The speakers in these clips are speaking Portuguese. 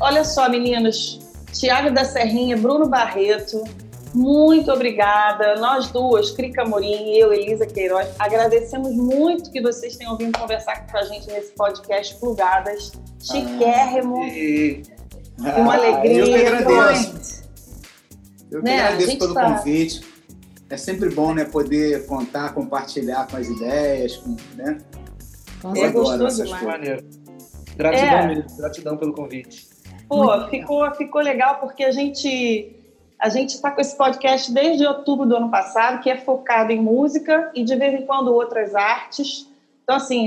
Olha só, meninas, Tiago da Serrinha, Bruno Barreto, muito obrigada. Nós duas, Crica Morim e eu, Elisa Queiroz, agradecemos muito que vocês tenham vindo conversar com a gente nesse podcast Plugadas. Chiquérrimo. Ah, e... ah, uma alegria. Eu que agradeço. Eu que né? agradeço pelo tá... convite. É sempre bom né, poder contar, compartilhar com as ideias, com, né? É gostoso demais. Gratidão é. mesmo, gratidão pelo convite. Pô, ficou, ficou legal porque a gente a gente está com esse podcast desde outubro do ano passado, que é focado em música e de vez em quando outras artes. Então, assim,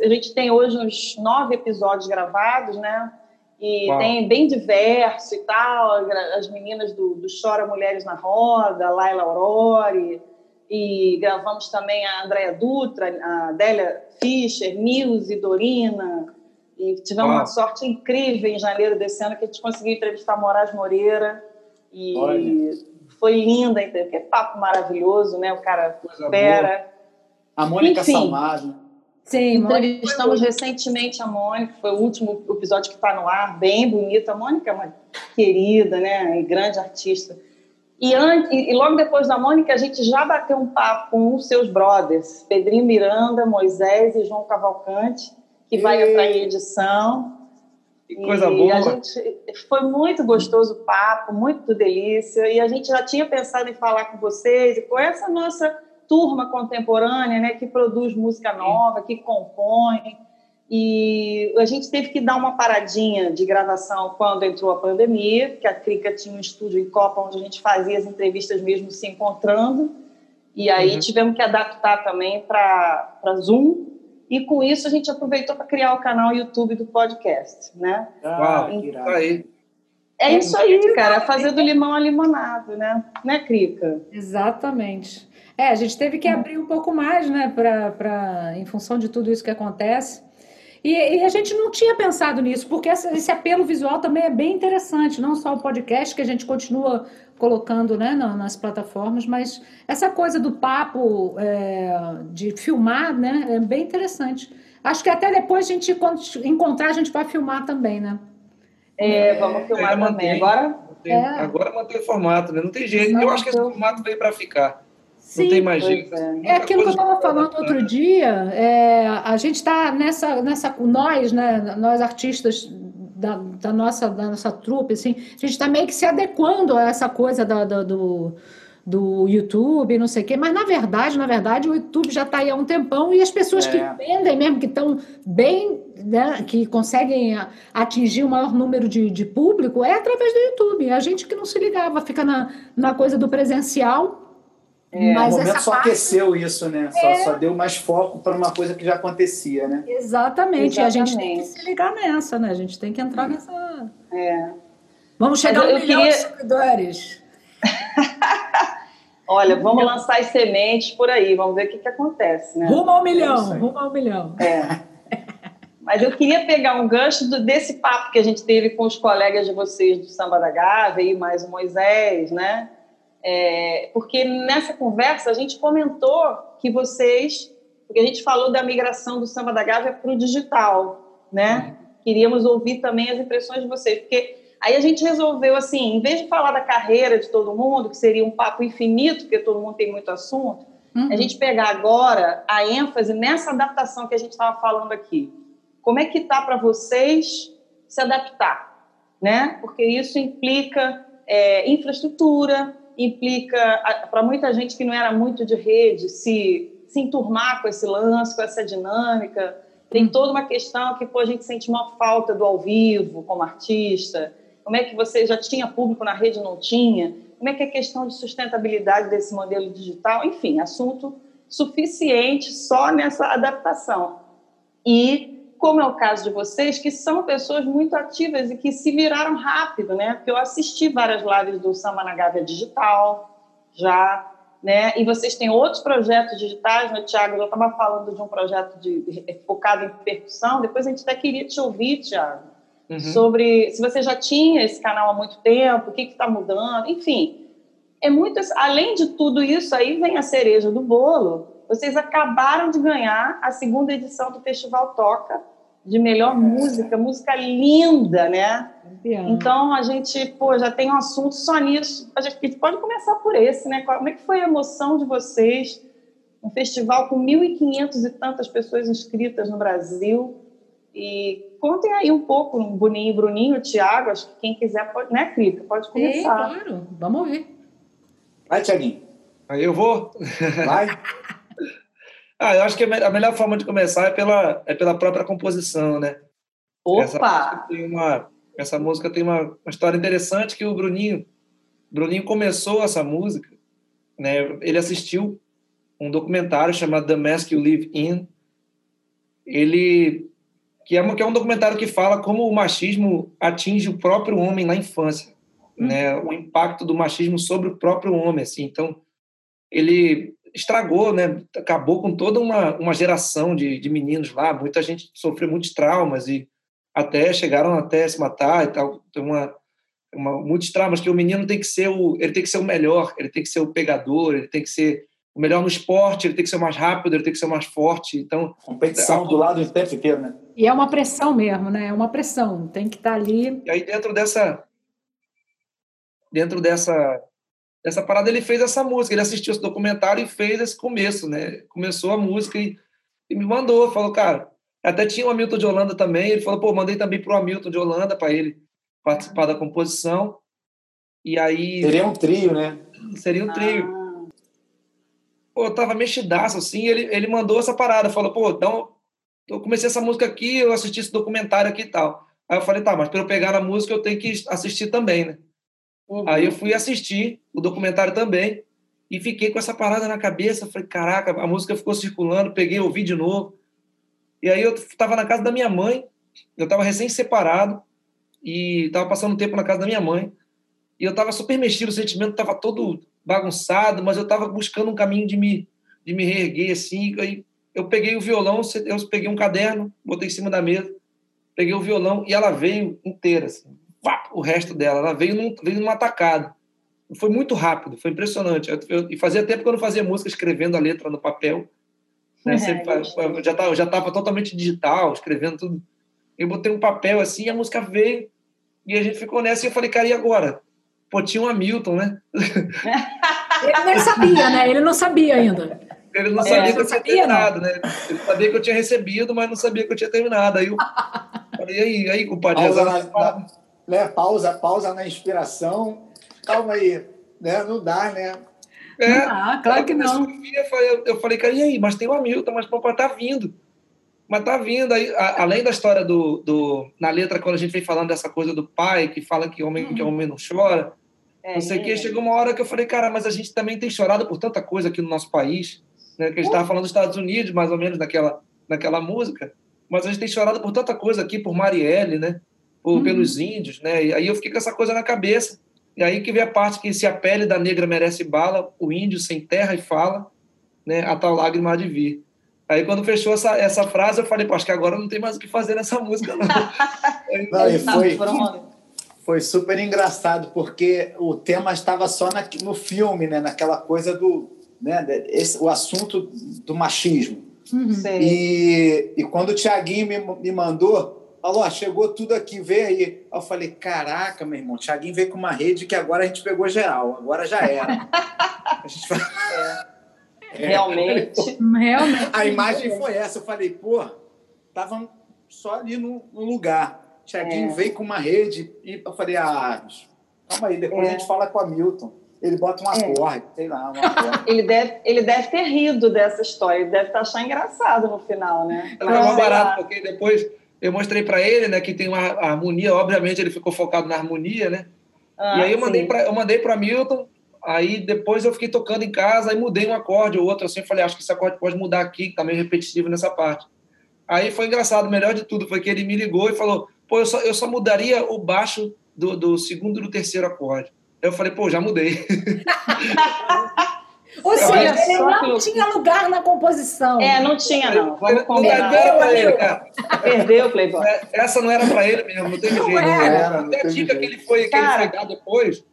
a gente tem hoje uns nove episódios gravados, né? E Uau. tem bem diverso e tal. As meninas do, do Chora Mulheres na Roda, Laila Aurori. E gravamos também a Andréia Dutra, a Adélia Fischer, Nilce, Dorina. E tivemos Uau. uma sorte incrível em janeiro desse ano que a gente conseguiu entrevistar Moraes Moreira e Olha. foi linda, que papo maravilhoso, né? O cara espera. A Mônica Enfim, Salmado. Sim, entrevistamos recentemente a Mônica, foi o último episódio que está no ar, bem bonito. A Mônica é uma querida, né? E grande artista. E, antes, e logo depois da Mônica, a gente já bateu um papo com os seus brothers, Pedrinho Miranda, Moisés e João Cavalcante, que vai entrar em edição. Que coisa e boa. A gente, foi muito gostoso o papo, muito delícia. E a gente já tinha pensado em falar com vocês, e com essa nossa turma contemporânea, né, que produz música nova, que compõe. E a gente teve que dar uma paradinha de gravação quando entrou a pandemia, que a Crica tinha um estúdio em Copa onde a gente fazia as entrevistas mesmo se encontrando. E aí uhum. tivemos que adaptar também para Zoom, e com isso a gente aproveitou para criar o canal YouTube do podcast, né? Ah, então, aí. É isso aí, cara, fazer do limão a limonado, né? Né, Crica? Exatamente. É, a gente teve que abrir um pouco mais, né, pra, pra, em função de tudo isso que acontece. E, e a gente não tinha pensado nisso, porque esse, esse, apelo visual também é bem interessante, não só o podcast, que a gente continua colocando né, nas plataformas, mas essa coisa do papo, é, de filmar, né, é bem interessante. Acho que até depois a gente encontrar, a gente vai filmar também, né? É, vamos é, filmar é, também. Agora, é. agora mantém o formato, né? Não tem jeito. Eu acho que esse formato veio para ficar. Sim, não tem mais jeito. É, é aquilo que eu estava falando outro dia. É, a gente está nessa, nessa. Nós, né? Nós artistas da, da, nossa, da nossa trupe, assim, a gente está meio que se adequando a essa coisa da, da, do, do YouTube, não sei o quê, mas na verdade, na verdade, o YouTube já está aí há um tempão e as pessoas é. que vendem mesmo, que estão bem, né, que conseguem atingir o maior número de, de público, é através do YouTube. A gente que não se ligava, fica na, na coisa do presencial é, Mas o momento só parte... aqueceu isso, né? É... Só, só, deu mais foco para uma coisa que já acontecia, né? Exatamente. Exatamente. E a gente tem que se ligar nessa, né? A gente tem que entrar nessa. É. Vamos chegar a um milhão queria... de seguidores. Olha, vamos lançar as sementes por aí, vamos ver o que, que acontece, né? Rumo ao milhão, é rumo ao milhão. É. Mas eu queria pegar um gancho do, desse papo que a gente teve com os colegas de vocês do Samba da Gávea e mais o Moisés, né? É, porque nessa conversa a gente comentou que vocês, porque a gente falou da migração do samba da Gávea para o digital, né? Queríamos ouvir também as impressões de vocês, porque aí a gente resolveu assim, em vez de falar da carreira de todo mundo, que seria um papo infinito, porque todo mundo tem muito assunto, uhum. a gente pegar agora a ênfase nessa adaptação que a gente estava falando aqui. Como é que tá para vocês se adaptar, né? Porque isso implica é, infraestrutura, implica, para muita gente que não era muito de rede, se, se enturmar com esse lance, com essa dinâmica. Tem toda uma questão que pô, a gente sente uma falta do ao vivo como artista. Como é que você já tinha público na rede não tinha? Como é que é a questão de sustentabilidade desse modelo digital? Enfim, assunto suficiente só nessa adaptação. E como é o caso de vocês, que são pessoas muito ativas e que se viraram rápido, né? Porque eu assisti várias lives do Samba na Gávea Digital já, né? E vocês têm outros projetos digitais, né, Tiago? Eu estava falando de um projeto de, de, focado em percussão, depois a gente até queria te ouvir, Tiago, uhum. sobre se você já tinha esse canal há muito tempo, o que está mudando, enfim. é muito. Além de tudo isso, aí vem a cereja do bolo. Vocês acabaram de ganhar a segunda edição do Festival Toca de melhor música, música linda, né? Então a gente, pô, já tem um assunto só nisso. A gente pode começar por esse, né? Como é que foi a emoção de vocês? Um festival com 1.500 e tantas pessoas inscritas no Brasil. E contem aí um pouco, Boninho, Bruninho, Tiago, acho que quem quiser pode, né, Crica? Pode começar. É, claro, vamos ouvir. Vai, Tiaguinho. Aí eu vou? Vai. Ah, eu acho que a melhor forma de começar é pela, é pela própria composição, né? Opa! Essa música tem uma, essa música tem uma, uma história interessante que o Bruninho, Bruninho começou essa música, né? Ele assistiu um documentário chamado The Mask You Live In. Ele que é, que é um documentário que fala como o machismo atinge o próprio homem na infância, hum. né? O impacto do machismo sobre o próprio homem, assim. Então, ele estragou, né? Acabou com toda uma, uma geração de, de meninos lá. Muita gente sofreu muitos traumas e até chegaram até se matar e tal. Tem uma, uma muitos traumas que o menino tem que ser o ele tem que ser o melhor, ele tem que ser o pegador, ele tem que ser o melhor no esporte, ele tem que ser o mais rápido, ele tem que ser o mais forte. Então, competição a, do lado o tempo inteiro, né? E é uma pressão mesmo, né? É uma pressão, tem que estar tá ali. E aí dentro dessa dentro dessa essa parada ele fez essa música, ele assistiu esse documentário e fez esse começo, né? Começou a música e, e me mandou, falou, cara, até tinha o Hamilton de Holanda também, ele falou, pô, mandei também pro Hamilton de Holanda para ele participar da composição. E aí seria um trio, né? Seria um trio. Ah. Pô, eu tava mexidaço assim, ele ele mandou essa parada, falou, pô, então eu comecei essa música aqui, eu assisti esse documentário aqui e tal. Aí eu falei, tá, mas para eu pegar a música eu tenho que assistir também, né? Uhum. Aí eu fui assistir o documentário também e fiquei com essa parada na cabeça. Falei, caraca, a música ficou circulando, peguei, ouvi de novo. E aí eu estava na casa da minha mãe, eu estava recém-separado e estava passando tempo na casa da minha mãe. E eu estava super mexido, o sentimento estava todo bagunçado, mas eu estava buscando um caminho de me, de me reerguer, assim. Aí eu peguei o violão, eu peguei um caderno, botei em cima da mesa, peguei o violão e ela veio inteira, assim o resto dela. Ela veio, num, veio numa tacada. Foi muito rápido, foi impressionante. Eu, eu, e fazia tempo que eu não fazia música escrevendo a letra no papel. Né? É, eu já estava já tava totalmente digital, escrevendo tudo. Eu botei um papel assim, a música veio, e a gente ficou nessa. E eu falei, cara, e agora? Pô, tinha um Hamilton, né? Ele nem sabia, né? Ele não sabia ainda. Ele não sabia é, que eu tinha terminado, né? Ele sabia que eu tinha recebido, mas não sabia que eu tinha terminado. Aí eu falei, e aí, aí, compadre? Na, na, né? Pausa, pausa na inspiração. Calma aí, né? Não dá, né? É, ah, claro que não. Eu falei, eu falei, cara, e aí? Mas tem o Hamilton, mas o papai tá vindo. Mas tá vindo aí, a, além da história do, do. Na letra, quando a gente vem falando dessa coisa do pai, que fala que homem, uhum. que homem não chora, é, não sei o é. que, chegou uma hora que eu falei, cara, mas a gente também tem chorado por tanta coisa aqui no nosso país, né? Que a gente estava falando dos Estados Unidos, mais ou menos, naquela, naquela música, mas a gente tem chorado por tanta coisa aqui, por Marielle, né? Ou uhum. pelos índios, né? E aí eu fiquei com essa coisa na cabeça. E aí que vem a parte que se a pele da negra merece bala, o índio sem terra e fala, né? A tal lágrima há de vir. Aí quando fechou essa, essa frase, eu falei, pô, acho que agora não tem mais o que fazer nessa música, não. não e foi, foi super engraçado, porque o tema estava só na, no filme, né? Naquela coisa do... Né? Esse, o assunto do machismo. Uhum. E, e quando o Tiaguinho me, me mandou, falou, ó, chegou tudo aqui, vê aí. aí. Eu falei, caraca, meu irmão, o Thiaguinho veio com uma rede que agora a gente pegou geral, agora já era. a gente vai... é. Realmente. Realmente. A imagem foi essa. Eu falei, pô, estavam só ali no, no lugar. O Thiaguinho é. veio com uma rede e eu falei, ah, calma aí, depois é. a gente fala com a Milton. Ele bota um é. acorde, sei lá, ele, deve, ele deve ter rido dessa história, ele deve estar achando engraçado no final, né? Não, é barato, porque depois eu mostrei para ele, né, que tem uma harmonia, obviamente ele ficou focado na harmonia, né? Ah, e aí eu mandei para eu mandei para Milton, aí depois eu fiquei tocando em casa, aí mudei um acorde ou outro assim, falei, acho que esse acorde pode mudar aqui, que tá meio repetitivo nessa parte. Aí foi engraçado, o melhor de tudo foi que ele me ligou e falou: "Pô, eu só eu só mudaria o baixo do, do segundo e do terceiro acorde". Eu falei: "Pô, já mudei". Ou seja, ele não tinha lugar na composição. É, não tinha, não. Vamos combinar. Não era para ele, cara. Perdeu, Playboy. É, essa não era para ele mesmo, não teve jeito. Não era, Até a dica que ele foi, que ele foi dar depois,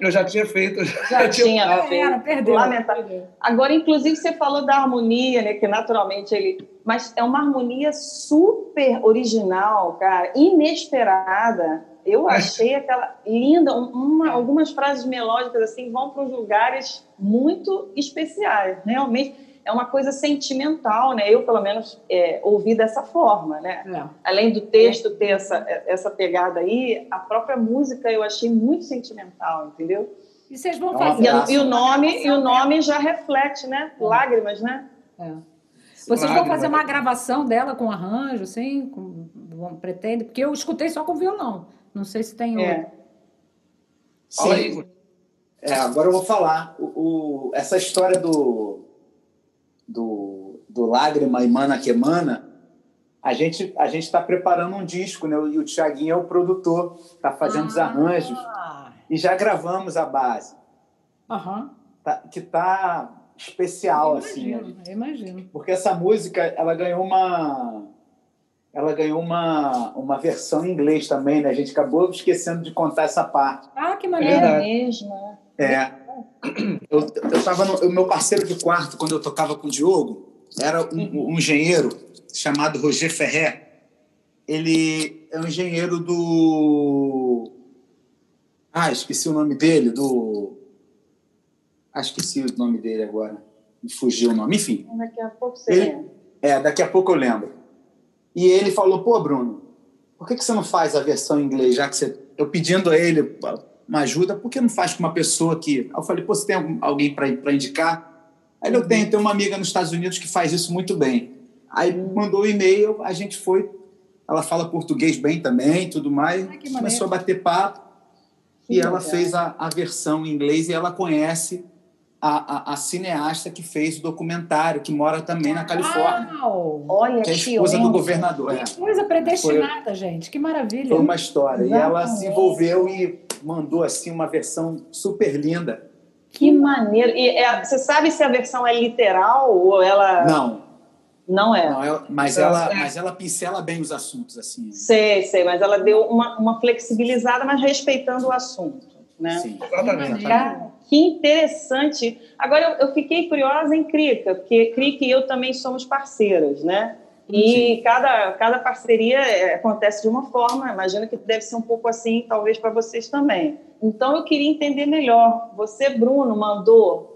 Eu já tinha feito. Já, tinha feito. Era, perdeu. Lamentável. Agora, inclusive, você falou da harmonia, né? Que naturalmente ele. Mas é uma harmonia super original, cara, inesperada. Eu é. achei aquela linda, uma, algumas frases melódicas assim vão para uns lugares muito especiais, realmente é uma coisa sentimental, né? Eu, pelo menos, é, ouvi dessa forma, né? É. Além do texto ter essa, essa pegada aí, a própria música eu achei muito sentimental, entendeu? E vocês vão fazer... E, e o nome, e o nome já reflete, né? É. Lágrimas, né? É. Vocês Lágrimas. vão fazer uma gravação dela com arranjo, assim? Com, pretende? Porque eu escutei só com violão. Não sei se tem é. outro. Sim. É, agora eu vou falar. O, o, essa história do do, do Lágrima e Mana que Mana, a gente a gente está preparando um disco, né? E o Tiaguinho é o produtor, está fazendo ah. os arranjos e já gravamos a base, uhum. tá, que tá especial eu assim. Imagino, eu imagino. Porque essa música ela ganhou uma ela ganhou uma, uma versão em inglês também, né? A gente acabou esquecendo de contar essa parte. Ah, que maneira é mesmo. É. Eu, eu tava no, o meu parceiro de quarto, quando eu tocava com o Diogo, era um, um engenheiro chamado Roger Ferrer. Ele é um engenheiro do. Ah, esqueci o nome dele, do. Ah, esqueci o nome dele agora. Me fugiu o nome. Enfim. Daqui a pouco você ele... lembra. É, daqui a pouco eu lembro. E ele falou: pô, Bruno, por que, que você não faz a versão em inglês, já que você. Eu pedindo a ele uma ajuda, por que não faz com uma pessoa que. eu falei, pô, você tem alguém para indicar? Aí eu tenho, tenho uma amiga nos Estados Unidos que faz isso muito bem. Aí mandou o um e-mail, a gente foi. Ela fala português bem também, tudo mais. Ai, começou a bater papo. Que e legal. ela fez a, a versão em inglês e ela conhece a, a, a, cineasta que fez o documentário, que mora também na Califórnia. Uau! Olha que é a esposa do governador. Que é. coisa predestinada, foi, gente. Que maravilha. Foi uma história. Exatamente. E ela se envolveu e mandou assim uma versão super linda. Que maneiro. E é, você sabe se a versão é literal ou ela. Não. Não é. Não, é mas, ela, mas ela pincela bem os assuntos, assim. Sei, sei, mas ela deu uma, uma flexibilizada, mas respeitando o assunto. Né? Sim, exatamente. Que interessante. Agora, eu, eu fiquei curiosa em Crica, porque Crica e eu também somos parceiras, né? E cada, cada parceria é, acontece de uma forma, imagino que deve ser um pouco assim, talvez para vocês também. Então eu queria entender melhor. Você, Bruno, mandou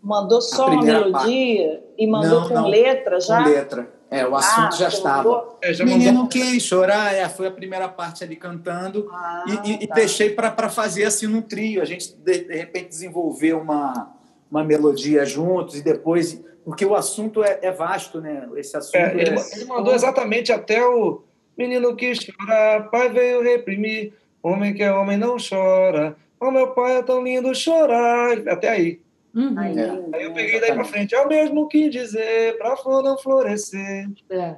mandou só uma melodia parte. e mandou não, com não, letra já? Com letra. É, o assunto ah, já estava. É, já Menino que chorar, é, foi a primeira parte ali cantando ah, e, e, tá. e, deixei para fazer assim num trio. A gente de, de repente desenvolveu uma, uma melodia juntos e depois porque o assunto é, é vasto, né? Esse assunto é, ele, é... ele, mandou exatamente até o menino que chora, pai veio reprimir, homem que é homem não chora, oh meu pai é tão lindo chorar, até aí. Uhum. Aí, é. aí eu peguei daí para frente, é o mesmo que dizer, para flor não florescer. É.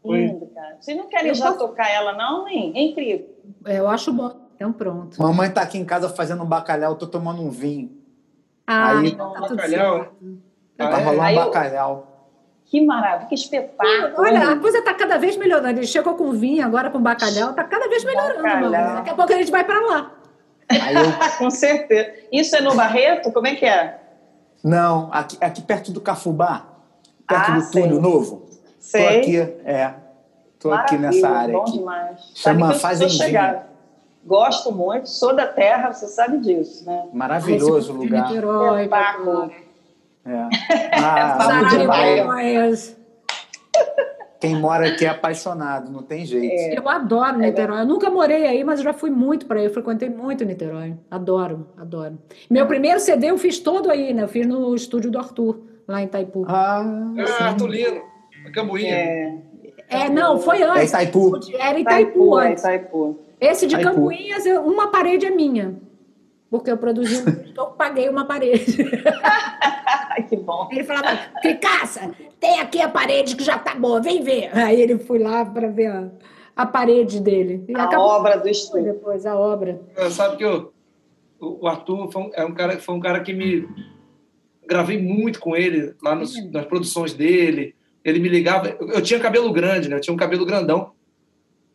Foi... Vocês não querem eu já tocar ela, não, hein? É incrível. É, eu acho bom. Então pronto. Mamãe tá aqui em casa fazendo um bacalhau, eu tô tomando um vinho. Ah, aí, então tá bacalhau. Tá rolando um bacalhau. Que maravilha, que espetáculo. Olha, a coisa está cada vez melhorando. Ele chegou com vinho, agora com bacalhau, está cada vez melhorando. Daqui a pouco a gente vai para lá. Eu... com certeza. Isso é no Barreto? Como é que é? Não, aqui, aqui perto do Cafubá, perto ah, do Túnel Novo. Sei. Tô aqui, é. Tô aqui nessa área. Bom aqui. demais. Chama Fazendinha. Gosto muito, sou da terra, você sabe disso, né? Maravilhoso o lugar. Niterói, é. Ah, demais. Quem mora aqui é apaixonado, não tem jeito. É. Eu adoro Niterói. Eu nunca morei aí, mas já fui muito para aí. Eu frequentei muito Niterói. Adoro, adoro. Meu primeiro CD eu fiz todo aí, né? Eu fiz no estúdio do Arthur, lá em Itaipu. Ah, ah Arthur Lino, Cambuinha. É. é, não, foi antes. É Itaipu. Era Itaipu, Itaipu, é Itaipu. Esse de Itaipu. Cambuinhas, uma parede é minha porque eu produzi um eu paguei uma parede. que bom. Ele falava, Picaça, tem aqui a parede que já tá boa, vem ver. Aí ele foi lá para ver a, a, parede dele. E a obra do estúdio. Depois, a obra. Sabe que eu, o Arthur foi um, é um cara, foi um cara que me... Gravei muito com ele lá nos, nas produções dele. Ele me ligava... Eu tinha cabelo grande, né? Eu tinha um cabelo grandão.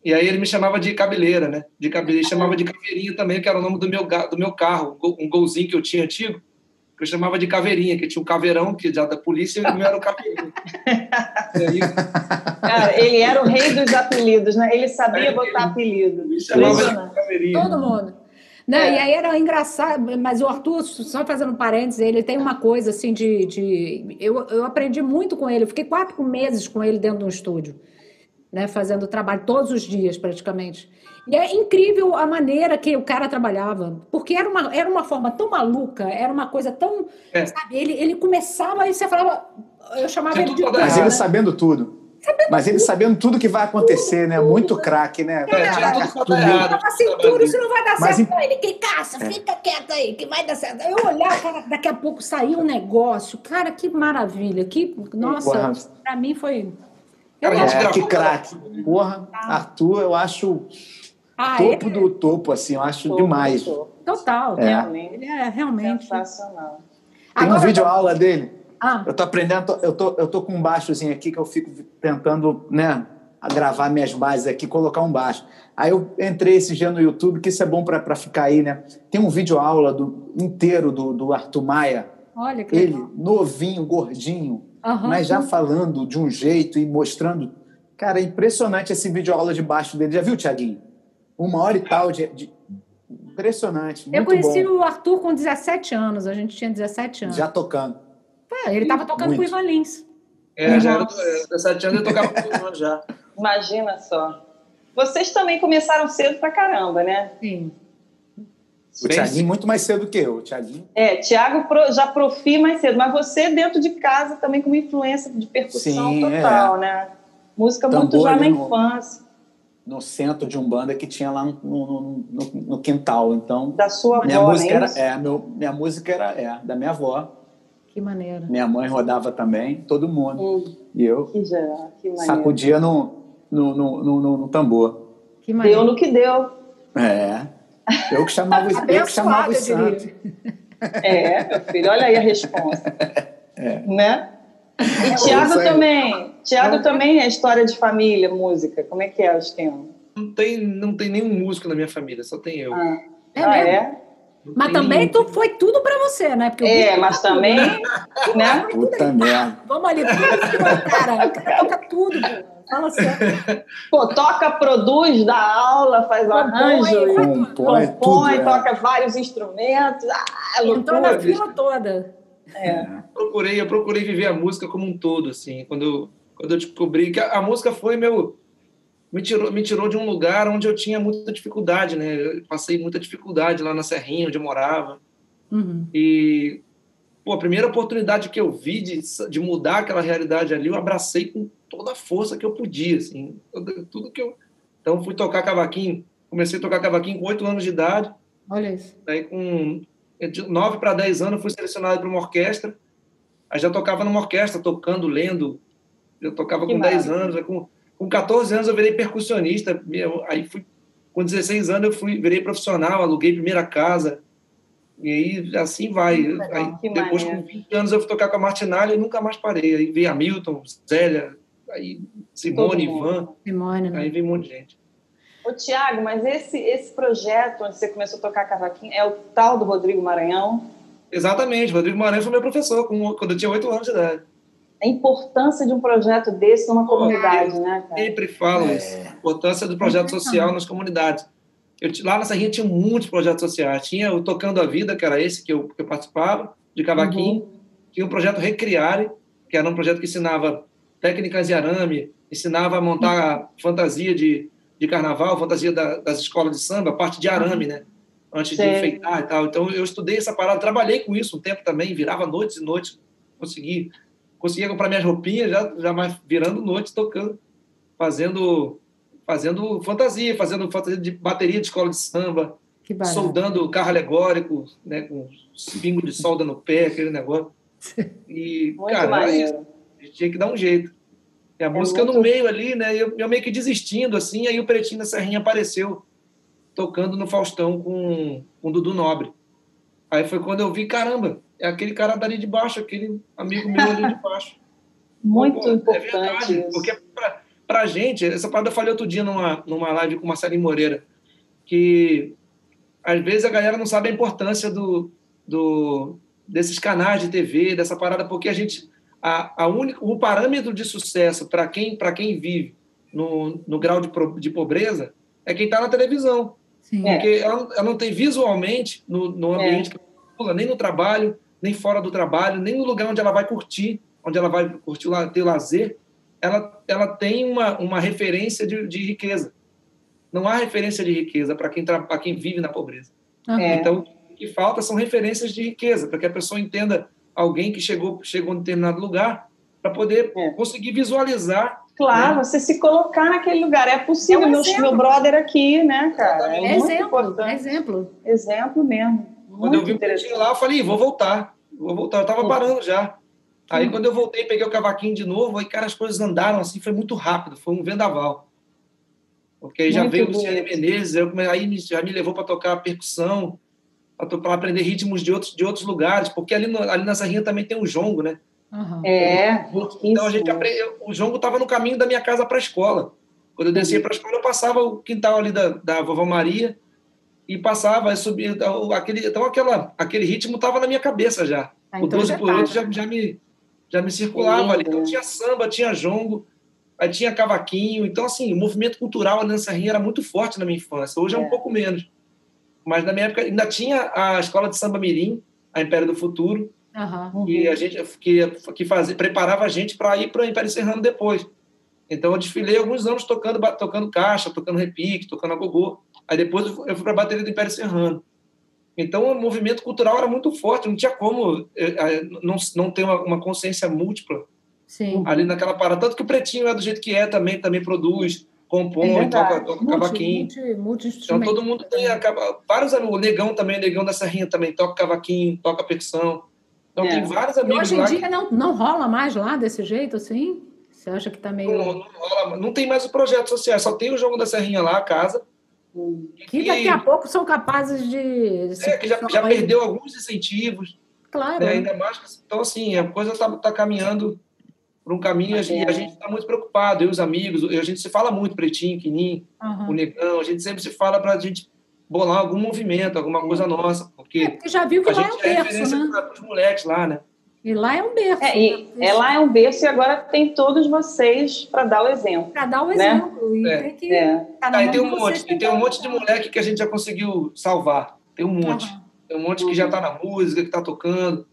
E aí ele me chamava de cabeleira, né? De cabeleira, chamava de caveirinha também, que era o nome do meu, do meu carro, um golzinho que eu tinha antigo, que eu chamava de caveirinha, que tinha um caveirão que já da polícia e o meu era o caveirinha. aí... Cara, ele era o rei dos apelidos, né? Ele sabia botar apelido. Me chamava de caveirinha. Todo mundo. Não, é. E aí era engraçado, mas o Arthur, só fazendo parênteses, ele tem uma coisa assim de. de eu, eu aprendi muito com ele, eu fiquei quatro meses com ele dentro de um estúdio né, fazendo trabalho todos os dias, praticamente. E é incrível a maneira que o cara trabalhava, porque era uma, era uma forma tão maluca, era uma coisa tão. É. Sabe, ele, ele começava e você falava. Eu chamava ele de. Mas ele sabendo tudo. Sabendo Mas ele sabendo tudo que vai acontecer, né? Muito craque, né? É, Caraca, tudo errado. Assim, tudo, isso não vai dar Mas certo. Em... Ele, que caça, é. fica quieto aí, que vai dar certo. Eu olhar, cara, daqui a pouco saiu um negócio. Cara, que maravilha. Que, nossa, para mim foi Cara, é, que craque. Porra, Arthur, eu acho ah, topo é? do topo, assim, eu acho topo, demais. Total, é. realmente. Ele é realmente. Sensacional. Tem Agora, um vídeo aula dele. Ah. Eu tô aprendendo, eu tô, eu tô com um baixozinho aqui que eu fico tentando, né, gravar minhas bases aqui, colocar um baixo. Aí eu entrei esse dia no YouTube, que isso é bom para ficar aí, né? Tem um vídeo aula do, inteiro do, do Arthur Maia. Olha que Ele, legal. novinho, gordinho, Uhum. Mas já falando de um jeito e mostrando. Cara, é impressionante esse vídeo aula de baixo dele. Já viu, Tiaguinho? Uma hora e tal de. de... Impressionante. Eu conheci bom. o Arthur com 17 anos, a gente tinha 17 anos. Já tocando. É, ele estava tocando muito. com o Ivan Lins. É, já era 17 anos eu tocava com o Ivan já. Imagina só. Vocês também começaram cedo pra caramba, né? Sim. O Tiaguinho muito mais cedo que eu, o Tiaguinho. É, Tiago já profi mais cedo, mas você dentro de casa também com uma influência de percussão Sim, total, é. né? Música Tambor muito já na no, infância. No centro de Umbanda que tinha lá no, no, no, no quintal, então... Da sua minha avó, música é era, é, meu, Minha música era é, da minha avó. Que maneira. Minha mãe rodava também, todo mundo. Hum, e eu que geral, que maneiro. sacudia no, no, no, no, no tambor. Que maneiro. Deu no que deu. É. Eu que chamava, eu que chamava o santo. É, meu filho, olha aí a resposta. É. Né? E Tiago também. Tiago também é história de família, música. Como é que é o esquema? Não tem, não tem nenhum músico na minha família, só tem eu. Ah, é? Ah, é? Mas também tu, foi tudo para você, né? Porque é, mas tá também. Tudo, né? Puta merda. Vamos ali, tudo, cara. O cara toca tudo, pô. Fala sério. Pô, toca, produz, dá aula, faz compõe, arranjo, compõe, compõe toca é. vários instrumentos. Ah, é Entrou na fila toda. É. Procurei, eu procurei viver a música como um todo, assim. Quando eu, quando eu descobri que a, a música foi meu me tirou, me tirou de um lugar onde eu tinha muita dificuldade, né? Eu passei muita dificuldade lá na Serrinha, onde eu morava. Uhum. E pô, a primeira oportunidade que eu vi de, de mudar aquela realidade ali, eu abracei com toda a força que eu podia, assim, tudo que eu. Então, fui tocar cavaquinho, comecei a tocar cavaquinho com oito anos de idade. Olha isso. Aí, com 9 para 10 anos, fui selecionado para uma orquestra. Aí já tocava numa orquestra, tocando, lendo. Eu tocava que com 10 anos. Com, com 14 anos, eu virei percussionista. Aí, fui, com 16 anos, eu fui, virei profissional, aluguei primeira casa. E aí, assim vai. Aí, depois, com 20 anos, eu fui tocar com a Martinalha e nunca mais parei. Aí veio Hamilton, Zélia, aí Simone, Ivan. Simone, né? Aí vem um monte de gente. Ô, Tiago, mas esse, esse projeto onde você começou a tocar cavaquinho é o tal do Rodrigo Maranhão? Exatamente, Rodrigo Maranhão foi meu professor quando eu tinha oito anos de idade. A importância de um projeto desse numa comunidade, né, cara? Sempre falo é. isso. A importância do projeto social nas comunidades. Eu, lá na Serrinha tinha muitos projetos sociais. Tinha o Tocando a Vida, que era esse que eu, que eu participava, de cavaquinho. Uhum. Tinha o projeto Recriare, que era um projeto que ensinava técnicas de arame, ensinava a montar fantasia de, de carnaval, fantasia da, das escolas de samba, parte de arame, né? Antes Sim. de enfeitar e tal. Então, eu estudei essa parada, trabalhei com isso um tempo também, virava noites e noites, consegui, conseguia comprar minhas roupinhas, já, já mais virando noites, tocando, fazendo, fazendo fantasia, fazendo fantasia de bateria de escola de samba, soldando carro alegórico, né, com pingo de solda no pé, aquele negócio. E, Muito cara, isso tinha que dar um jeito. E a é música muito... no meio ali, né? Eu, eu, meio que desistindo, assim, aí o Pretinho da Serrinha apareceu tocando no Faustão com, com o Dudu Nobre. Aí foi quando eu vi, caramba, é aquele cara dali de baixo, aquele amigo meu ali de baixo. muito Pô, importante. É verdade, porque para a gente, essa parada eu falei outro dia numa, numa live com Marcelinho Moreira, que às vezes a galera não sabe a importância do, do, desses canais de TV, dessa parada, porque a gente. A, a única, o parâmetro de sucesso para quem, quem vive no, no grau de, de pobreza é quem está na televisão. Sim. Porque é. ela, ela, não tem visualmente, no, no é. ambiente é. que ela nem no trabalho, nem fora do trabalho, nem no lugar onde ela vai curtir, onde ela vai curtir ter lazer, ela, ela tem uma, uma referência de, de riqueza. Não há referência de riqueza para quem, quem vive na pobreza. Uhum. Então, o que falta são referências de riqueza, para que a pessoa entenda alguém que chegou, chegou em determinado lugar, para poder é. conseguir visualizar. Claro, né? você se colocar naquele lugar. É possível, é um meu, meu brother aqui, né, cara? É, exemplo, é exemplo. Exemplo mesmo. Quando eu vi o lá, eu falei, vou voltar. Vou voltar. Eu estava parando já. Aí, hum. quando eu voltei, peguei o cavaquinho de novo, aí, cara, as coisas andaram assim, foi muito rápido, foi um vendaval. Porque aí já muito veio o Luciano Menezes, eu, aí já me levou para tocar percussão, para aprender ritmos de outros, de outros lugares, porque ali, no, ali na Serrinha também tem o jongo, né? Uhum. É, então a gente aprendeu, o jongo estava no caminho da minha casa para a escola. Quando eu descia para a escola, eu passava o quintal ali da, da vovó Maria e passava, subia, então, aquele, então aquela, aquele ritmo estava na minha cabeça já. Ah, então o 12 por 8 tá. já, já, me, já me circulava ali. Então tinha samba, tinha jongo, aí tinha cavaquinho. Então, assim, o movimento cultural ali na Serrinha era muito forte na minha infância. Hoje é, é um pouco menos. Mas na minha época ainda tinha a escola de samba mirim, a Império do Futuro, uhum. e a gente que, que fazia, preparava a gente para ir para o Império Serrano depois. Então eu desfilei alguns anos tocando tocando caixa, tocando repique, tocando agogô. Aí depois eu fui para a bateria do Império Serrano. Então o movimento cultural era muito forte, não tinha como eh, eh, não, não ter uma, uma consciência múltula Sim. ali naquela parada. Tanto que o Pretinho é do jeito que é também, também produz compõe, é toca, toca multi, cavaquinho. Multi, multi então todo mundo tem vários amigos. O Negão também, o Negão da Serrinha também toca cavaquinho, toca percussão. Então é. tem vários amigos. E hoje em dia não, não rola mais lá desse jeito assim? Você acha que está meio. Não, não, rola, não tem mais o projeto social, só tem o jogo da Serrinha lá, a casa. Que daqui a pouco são capazes de. é, que já, já perdeu alguns incentivos. Claro. Né? Ainda mais que, então, assim, a coisa está tá caminhando por um caminho, e a gente está muito preocupado, eu e os amigos, a gente se fala muito, Pretinho, Quinim, uhum. o Negão, a gente sempre se fala para a gente bolar algum movimento, alguma coisa nossa, porque, é, porque já viu que a lá gente é um berço, né? para os moleques lá, né? E lá é um berço. É, e, né? é lá é um berço e agora tem todos vocês para dar o exemplo. Para dar o né? exemplo. E é. tem que. É. Tá e tem um monte, e tem um monte de moleque que a gente já conseguiu salvar. Tem um monte. Uhum. Tem um monte que já está na música, que está tocando.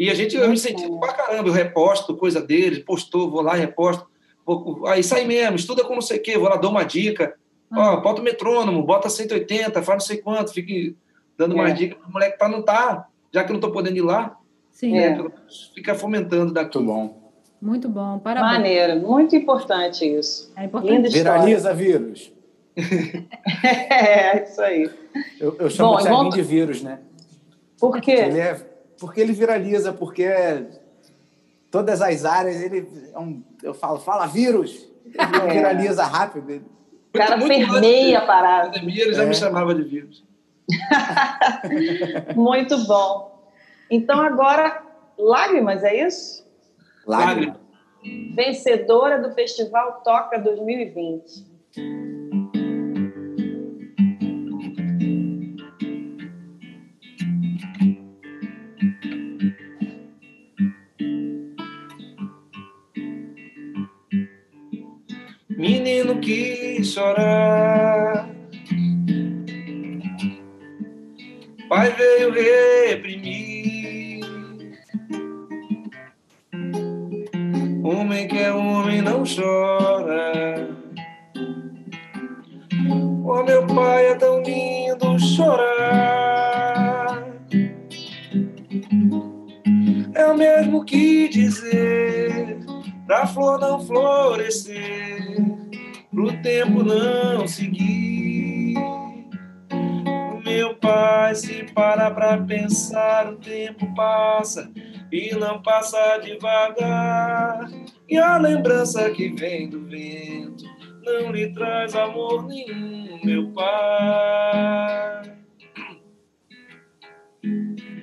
E a gente, eu me incentivo pra caramba, eu reposto coisa deles, postou, vou lá, reposto. Vou, aí sai mesmo, estuda com não sei o quê, vou lá, dou uma dica. Ó, uhum. bota o metrônomo, bota 180, faz não sei quanto, fique dando é. mais dicas pro moleque para não tá, já que eu não tô podendo ir lá. Sim. Né, é. Fica fomentando daqui. Muito bom. Muito bom, parabéns. Maneiro, muito importante isso. É importante. Viraliza vírus. é, isso aí. Eu, eu chamo bom, o Thiaguinho de vírus, né? Por quê? Ele é porque ele viraliza, porque todas as áreas ele é um, eu falo, fala vírus, ele é. viraliza rápido. O cara muito permeia a parada. Pandemia ele já é. me chamava de vírus. muito bom. Então agora lágrimas, é isso? Lágrimas. Vencedora do Festival Toca 2020. Que chorar. Pai veio reprimir. Homem que é homem não chora. Oh, meu pai é tão lindo chorar. É o mesmo que dizer pra flor não florescer pro tempo não seguir. Meu pai, se para pra pensar, o tempo passa e não passa devagar. E a lembrança que vem do vento não lhe traz amor nenhum, meu pai.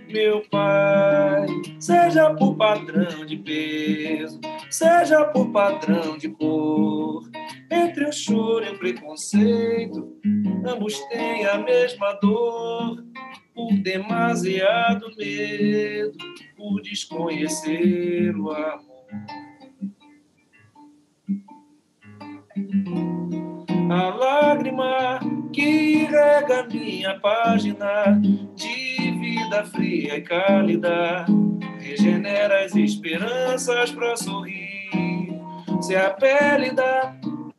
Meu pai, seja por padrão de peso, seja por padrão de cor entre o choro e o preconceito, ambos têm a mesma dor, por demasiado medo, por desconhecer o amor. A lágrima que rega minha página de vida fria e cálida regenera as esperanças para sorrir. Se a pele da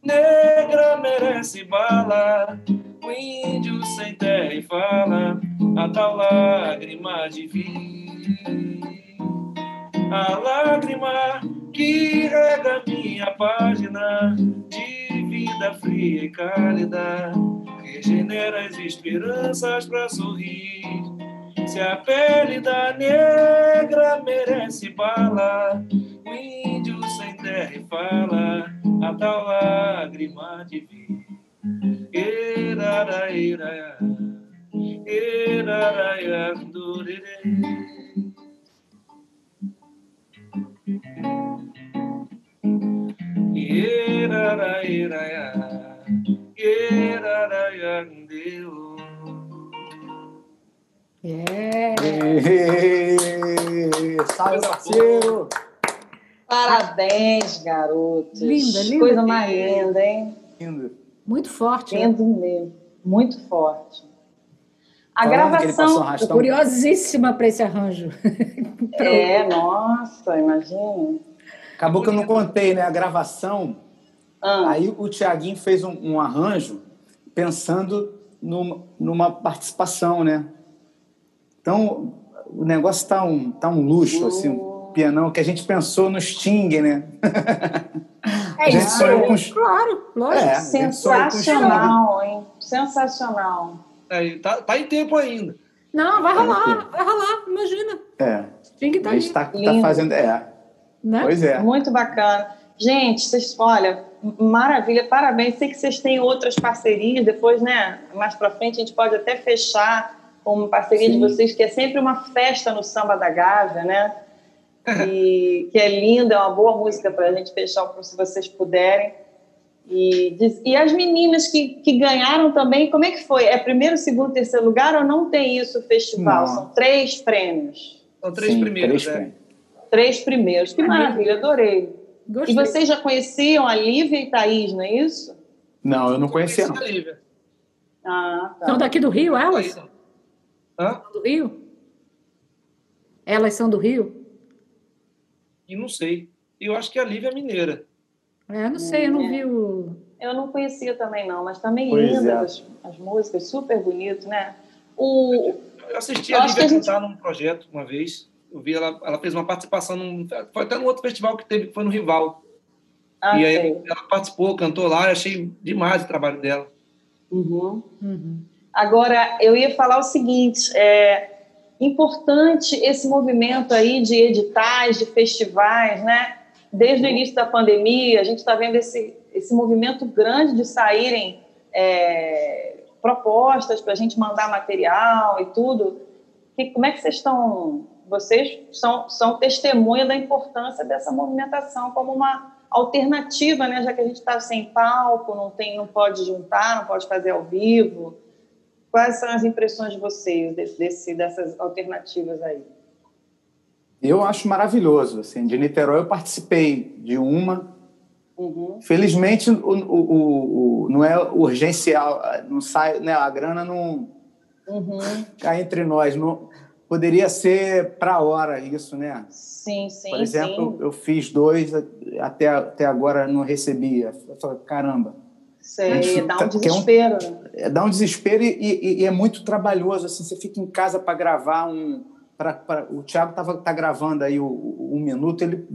negra merece bala, o índio sem terra e fala, a tal lágrima de vir. A lágrima que rega minha página de vida fria e cálida, regenera as esperanças para sorrir. Se a pele da negra merece bala, o índio terra e fala, a tal lágrima de vir. Eraraira, eraraia, durere. É. Salve, parceiro! Parabéns, garotos. Linda, linda. Coisa mais linda, hein? Lindo. Muito forte. Né? Lindo né? mesmo. Muito forte. A Falando gravação. Tô curiosíssima para esse arranjo. é, nossa, imagina. Acabou que eu não contei, né? A gravação. Ah. Aí o Tiaguinho fez um, um, arranjo pensando numa, numa participação, né? Então, o negócio tá um, tá um luxo, uh. assim, um pianão que a gente pensou no Sting, né? É isso, com... claro, lógico. É, Sensacional, hein? Sensacional. É, tá, tá em tempo ainda. Não, vai rolar, vai rolar, imagina. É. Sting tá a gente tá, tá, fazendo. É. Né? Pois é. Muito bacana. Gente, vocês, olha, maravilha, parabéns. Sei que vocês têm outras parcerias, depois, né, mais para frente, a gente pode até fechar uma parceria Sim. de vocês, que é sempre uma festa no Samba da Gávea, né? E que é linda, é uma boa música para a gente fechar, se vocês puderem. E, e as meninas que, que ganharam também, como é que foi? É primeiro, segundo, terceiro lugar ou não tem isso o festival? Não. São três prêmios. São três Sim, primeiros, três, é. três primeiros. Que maravilha, adorei. Gostei. E vocês já conheciam a Lívia e Thaís, não é isso? Não, eu não conhecia. Não. A Lívia. Ah, tá. São daqui do Rio, elas? Hã? Do Rio? Elas são do Rio? E não sei. Eu acho que a Lívia é mineira. É, não sei, eu não vi o. Eu não conhecia também, não, mas também lindas é. as, as, músicas, super bonito, né? O... Eu assisti eu a Lívia cantar gente... num projeto uma vez. Eu vi ela, ela fez uma participação num. Foi até num outro festival que teve, que foi no Rival. Ah, e aí sei. ela participou, cantou lá, eu achei demais o trabalho dela. Uhum. Uhum. Agora, eu ia falar o seguinte: é importante esse movimento aí de editais, de festivais, né? Desde o início da pandemia, a gente está vendo esse, esse movimento grande de saírem é, propostas para a gente mandar material e tudo. E como é que vocês estão vocês são, são testemunha da importância dessa movimentação como uma alternativa, né? Já que a gente está sem palco, não tem, não pode juntar, não pode fazer ao vivo. Quais são as impressões de vocês desse, dessas alternativas aí? Eu acho maravilhoso. Assim, de Niterói eu participei de uma. Uhum. Felizmente, o, o, o, não é urgencial, não sai, né, a grana não uhum. cai entre nós. Não, poderia ser para hora isso, né? Sim, sim. Por exemplo, sim. eu fiz dois, até, até agora não recebia. Eu falei, caramba. Sei, dá um tá, desespero. Um, é, dá um desespero e, e, e, é muito trabalhoso. Assim, você fica em casa para gravar um. Pra, pra, o Thiago tava, tá gravando aí o, o, um minuto, ele.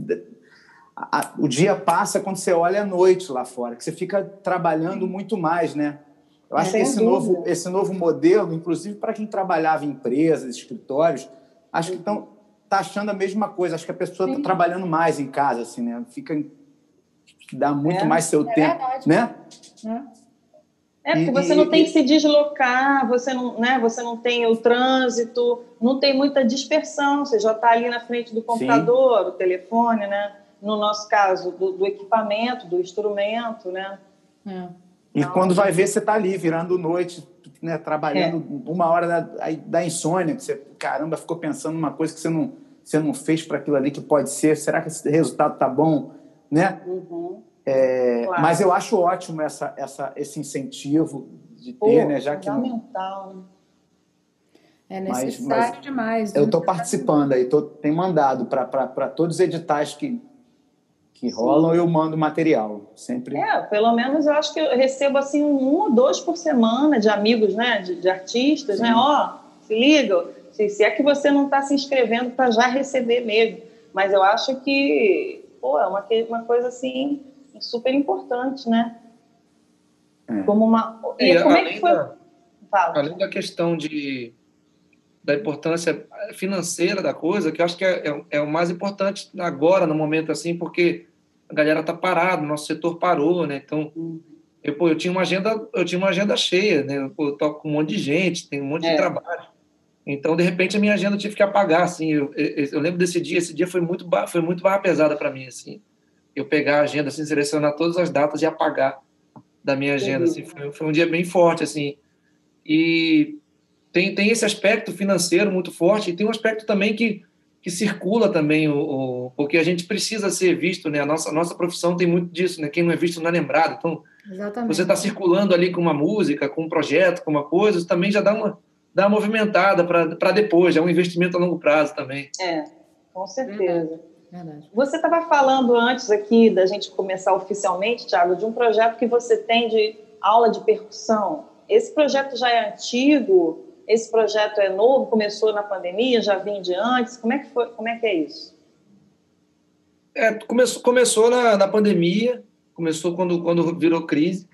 A, o dia passa quando você olha a noite lá fora, que você fica trabalhando muito mais, né? Eu acho que esse novo, esse novo modelo, inclusive para quem trabalhava em empresas, escritórios, acho que estão tá achando a mesma coisa. Acho que a pessoa está trabalhando mais em casa, assim, né? Fica dá muito é, mais seu é tempo, verdade. né? É. é porque você não tem que se deslocar, você não, né? Você não tem o trânsito, não tem muita dispersão. Você já está ali na frente do computador, Sim. do telefone, né? No nosso caso, do, do equipamento, do instrumento, né? É. E Não. quando vai ver, você está ali, virando noite, né, trabalhando é. uma hora da, da insônia, que você, caramba, ficou pensando numa coisa que você não, você não fez para aquilo ali que pode ser, será que esse resultado tá bom, né? Uhum. É, claro. Mas eu acho ótimo essa, essa, esse incentivo de ter, Pô, né? Já que fundamental. Não... Né? É necessário mas, mas demais. Eu estou né? participando aí, tô, tenho mandado para todos os editais que, que rolam, eu mando material. Sempre. É, pelo menos eu acho que eu recebo assim um ou dois por semana de amigos, né? De, de artistas, né? Sim. né? Ó, oh, se liga, se, se é que você não está se inscrevendo para já receber mesmo. Mas eu acho que, pô, é uma, uma coisa assim super importante, né? É. Como uma. E, e como é que foi? Da, além da questão de da importância financeira da coisa, que eu acho que é, é, é, o mais importante agora, no momento assim, porque a galera tá parada, nosso setor parou, né? Então, eu, pô, eu tinha uma agenda, eu tinha uma agenda cheia, né? Pô, eu toco com um monte de gente, tem um monte é. de trabalho. Então, de repente, a minha agenda eu tive que apagar, assim. Eu, eu, eu lembro desse dia, esse dia foi muito foi muito barra pesada para mim, assim. Eu pegar a agenda, assim, selecionar todas as datas e apagar da minha agenda, assim. Foi, foi um dia bem forte, assim. E tem, tem esse aspecto financeiro muito forte e tem um aspecto também que, que circula também, o, o, porque a gente precisa ser visto, né? A nossa, a nossa profissão tem muito disso, né? Quem não é visto não é lembrado. Então, Exatamente. você está circulando ali com uma música, com um projeto, com uma coisa, também já dá uma, dá uma movimentada para depois, é um investimento a longo prazo também. É, com certeza. Verdade. Você estava falando antes aqui da gente começar oficialmente, Thiago, de um projeto que você tem de aula de percussão. Esse projeto já é antigo? Esse projeto é novo, começou na pandemia, já vinha de antes. Como é que foi? Como é que é isso? É, começou começou na, na pandemia, começou quando quando virou crise.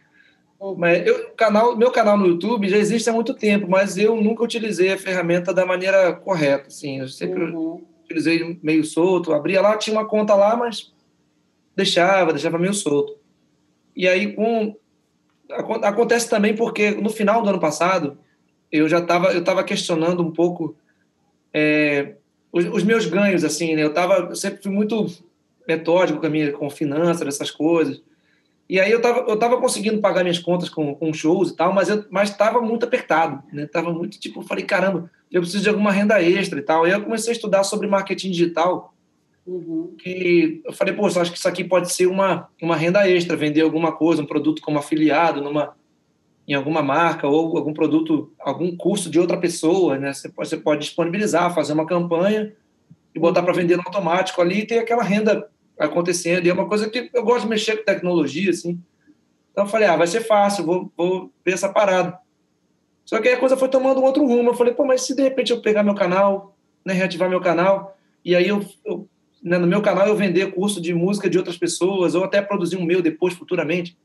Uhum. Mas eu, canal, meu canal no YouTube já existe há muito tempo, mas eu nunca utilizei a ferramenta da maneira correta. Assim, eu sempre uhum. Utilizei meio solto, abria lá, tinha uma conta lá, mas deixava, deixava meio solto. E aí com acontece também porque no final do ano passado eu já estava eu tava questionando um pouco é, os, os, meus ganhos assim né eu tava eu sempre fui muito metódico com a minha com finanças essas coisas e aí eu tava eu tava conseguindo pagar minhas contas com, com shows e tal mas eu mas estava muito apertado né tava muito tipo eu falei caramba eu preciso de alguma renda extra e tal e aí eu comecei a estudar sobre marketing digital uhum. que eu falei pô eu acho que isso aqui pode ser uma uma renda extra vender alguma coisa um produto como afiliado numa em alguma marca ou algum produto, algum curso de outra pessoa, né? Você pode, você pode disponibilizar, fazer uma campanha e botar para vender no automático ali e ter aquela renda acontecendo. E é uma coisa que eu gosto de mexer com tecnologia, assim. Então eu falei, ah, vai ser fácil, vou, vou ver essa parada. Só que aí a coisa foi tomando um outro rumo. Eu falei, pô, mas se de repente eu pegar meu canal, né, reativar meu canal, e aí eu, eu né, no meu canal eu vender curso de música de outras pessoas, ou até produzir um meu depois, futuramente,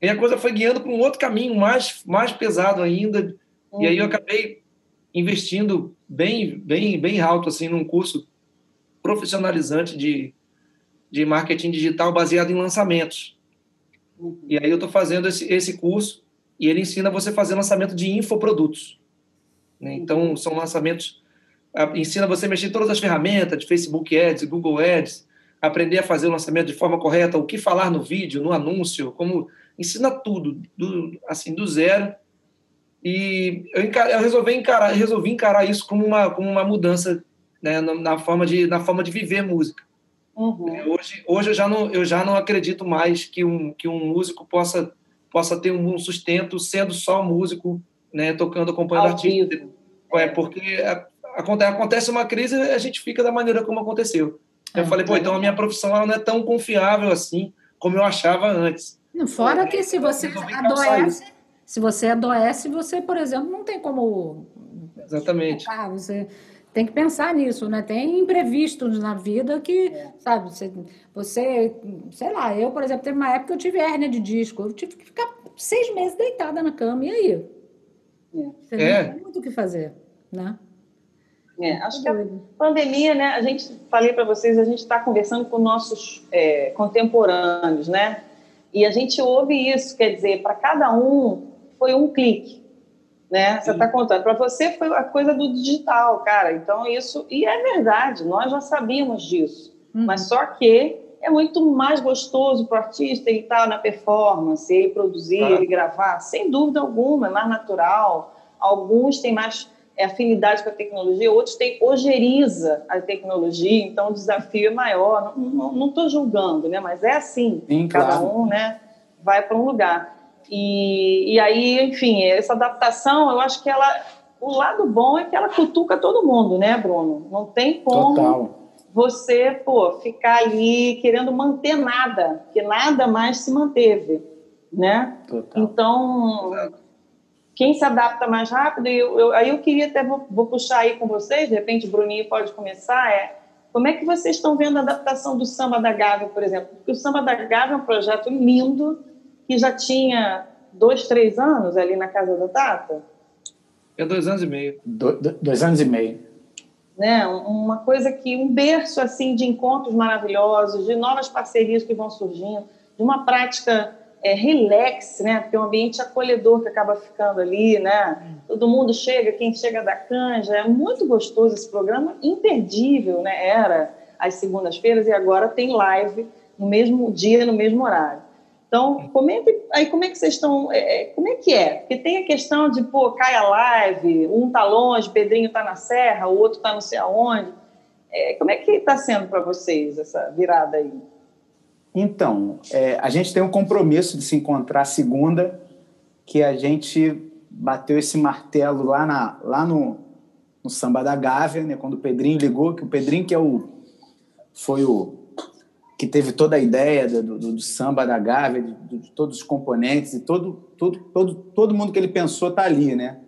e a coisa foi guiando para um outro caminho mais, mais pesado ainda. Uhum. E aí eu uhum. acabei investindo bem, bem, bem alto assim num curso profissionalizante de, de marketing digital baseado em lançamentos. Uhum. E aí eu estou fazendo esse, esse curso e ele ensina você a fazer lançamento de infoprodutos. Né? Então, são lançamentos... Ensina você a mexer em todas as ferramentas de Facebook Ads, Google Ads, aprender a fazer o lançamento de forma correta, o que falar no vídeo, no anúncio, como ensina tudo, do, assim, do zero. E eu, encar, eu resolvi, encarar, resolvi encarar isso como uma, como uma mudança né, na, na, forma de, na forma de viver música. Uhum. É, hoje, hoje eu, já não, eu já não acredito mais que um, que um músico possa, possa ter um sustento sendo só músico, né, tocando, acompanhando artista. Vivo. É, porque acontece, acontece uma crise a gente fica da maneira como aconteceu. Eu é, falei, pô, então a minha profissão ela não é tão confiável assim como eu achava antes. Fora que se você adoece, se você adoece, você, por exemplo, não tem como. Exatamente. Ah, você tem que pensar nisso, né? Tem imprevistos na vida que, é. sabe, você, você, sei lá, eu, por exemplo, teve uma época que eu tive hérnia de disco, eu tive que ficar seis meses deitada na cama, e aí? É. Você é. não tem muito o que fazer, né? É, acho que a pandemia, né? A gente falei para vocês, a gente está conversando com nossos é, contemporâneos, né? E a gente ouve isso, quer dizer, para cada um foi um clique, né? Você está contando. Para você foi a coisa do digital, cara. Então isso e é verdade. Nós já sabíamos disso, uhum. mas só que é muito mais gostoso para o artista ele estar tá na performance, ele produzir, ele gravar, sem dúvida alguma, é mais natural. Alguns têm mais é, afinidade com a tecnologia, outros têm ojeriza a tecnologia, então o desafio é maior. Não estou julgando, né? mas é assim, Sim, cada claro. um né, vai para um lugar. E, e aí, enfim, essa adaptação, eu acho que ela. O lado bom é que ela cutuca todo mundo, né, Bruno? Não tem como Total. você pô, ficar ali querendo manter nada, que nada mais se manteve, né? Total. Então, quem se adapta mais rápido, eu, eu, aí eu queria até, vou, vou, puxar aí com vocês, de repente o Bruninho pode começar, é como é que vocês estão vendo a adaptação do Samba da Gávea, por exemplo? Porque o Samba da Gávea é um projeto lindo, que já tinha dois, três anos ali na casa da Tata? É dois anos e meio. Do, dois anos e meio. Né? Uma coisa que um berço assim de encontros maravilhosos, de novas parcerias que vão surgindo, de uma prática é, relax, né? Porque é um ambiente acolhedor que acaba ficando ali, né? Todo mundo chega, quem chega da canja, é muito gostoso esse programa, imperdível, né? Era às segundas-feiras e agora tem live no mesmo dia, no mesmo horário. Então, comenta aí como é que vocês estão, é, é, como é que é? Porque tem a questão de, pô, cai a live, um tá longe, Pedrinho tá na serra, o outro tá não sei aonde. É, como é que está sendo para vocês essa virada aí? Então, é, a gente tem um compromisso de se encontrar segunda, que a gente bateu esse martelo lá, na, lá no, no Samba da Gávea, né, quando o Pedrinho ligou, que o Pedrinho que é o, foi o que teve toda a ideia do, do, do samba da Gávea, de, de, todos os componentes e todo, todo, todo, todo mundo que ele pensou está ali, né?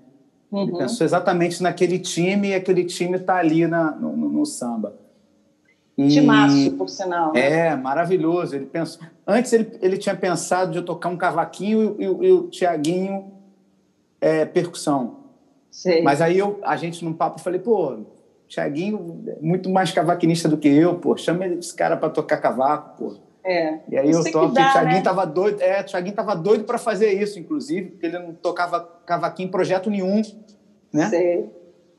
Uhum. Ele pensou exatamente naquele time e aquele time está ali na, no, no, no samba. E, por sinal. Né? É, maravilhoso. Ele pensou, antes ele, ele tinha pensado de eu tocar um cavaquinho e, e, e o Tiaguinho é, percussão. Sei. Mas aí eu, a gente num papo, falei, pô, Tiaguinho muito mais cavaquinista do que eu, pô. Chama esse cara para tocar cavaco, pô. É. E aí eu toco. Dá, o Thiaguinho né? tava doido. É, o Thiaguinho tava doido para fazer isso, inclusive, porque ele não tocava cavaquinho em projeto nenhum, né? Sei.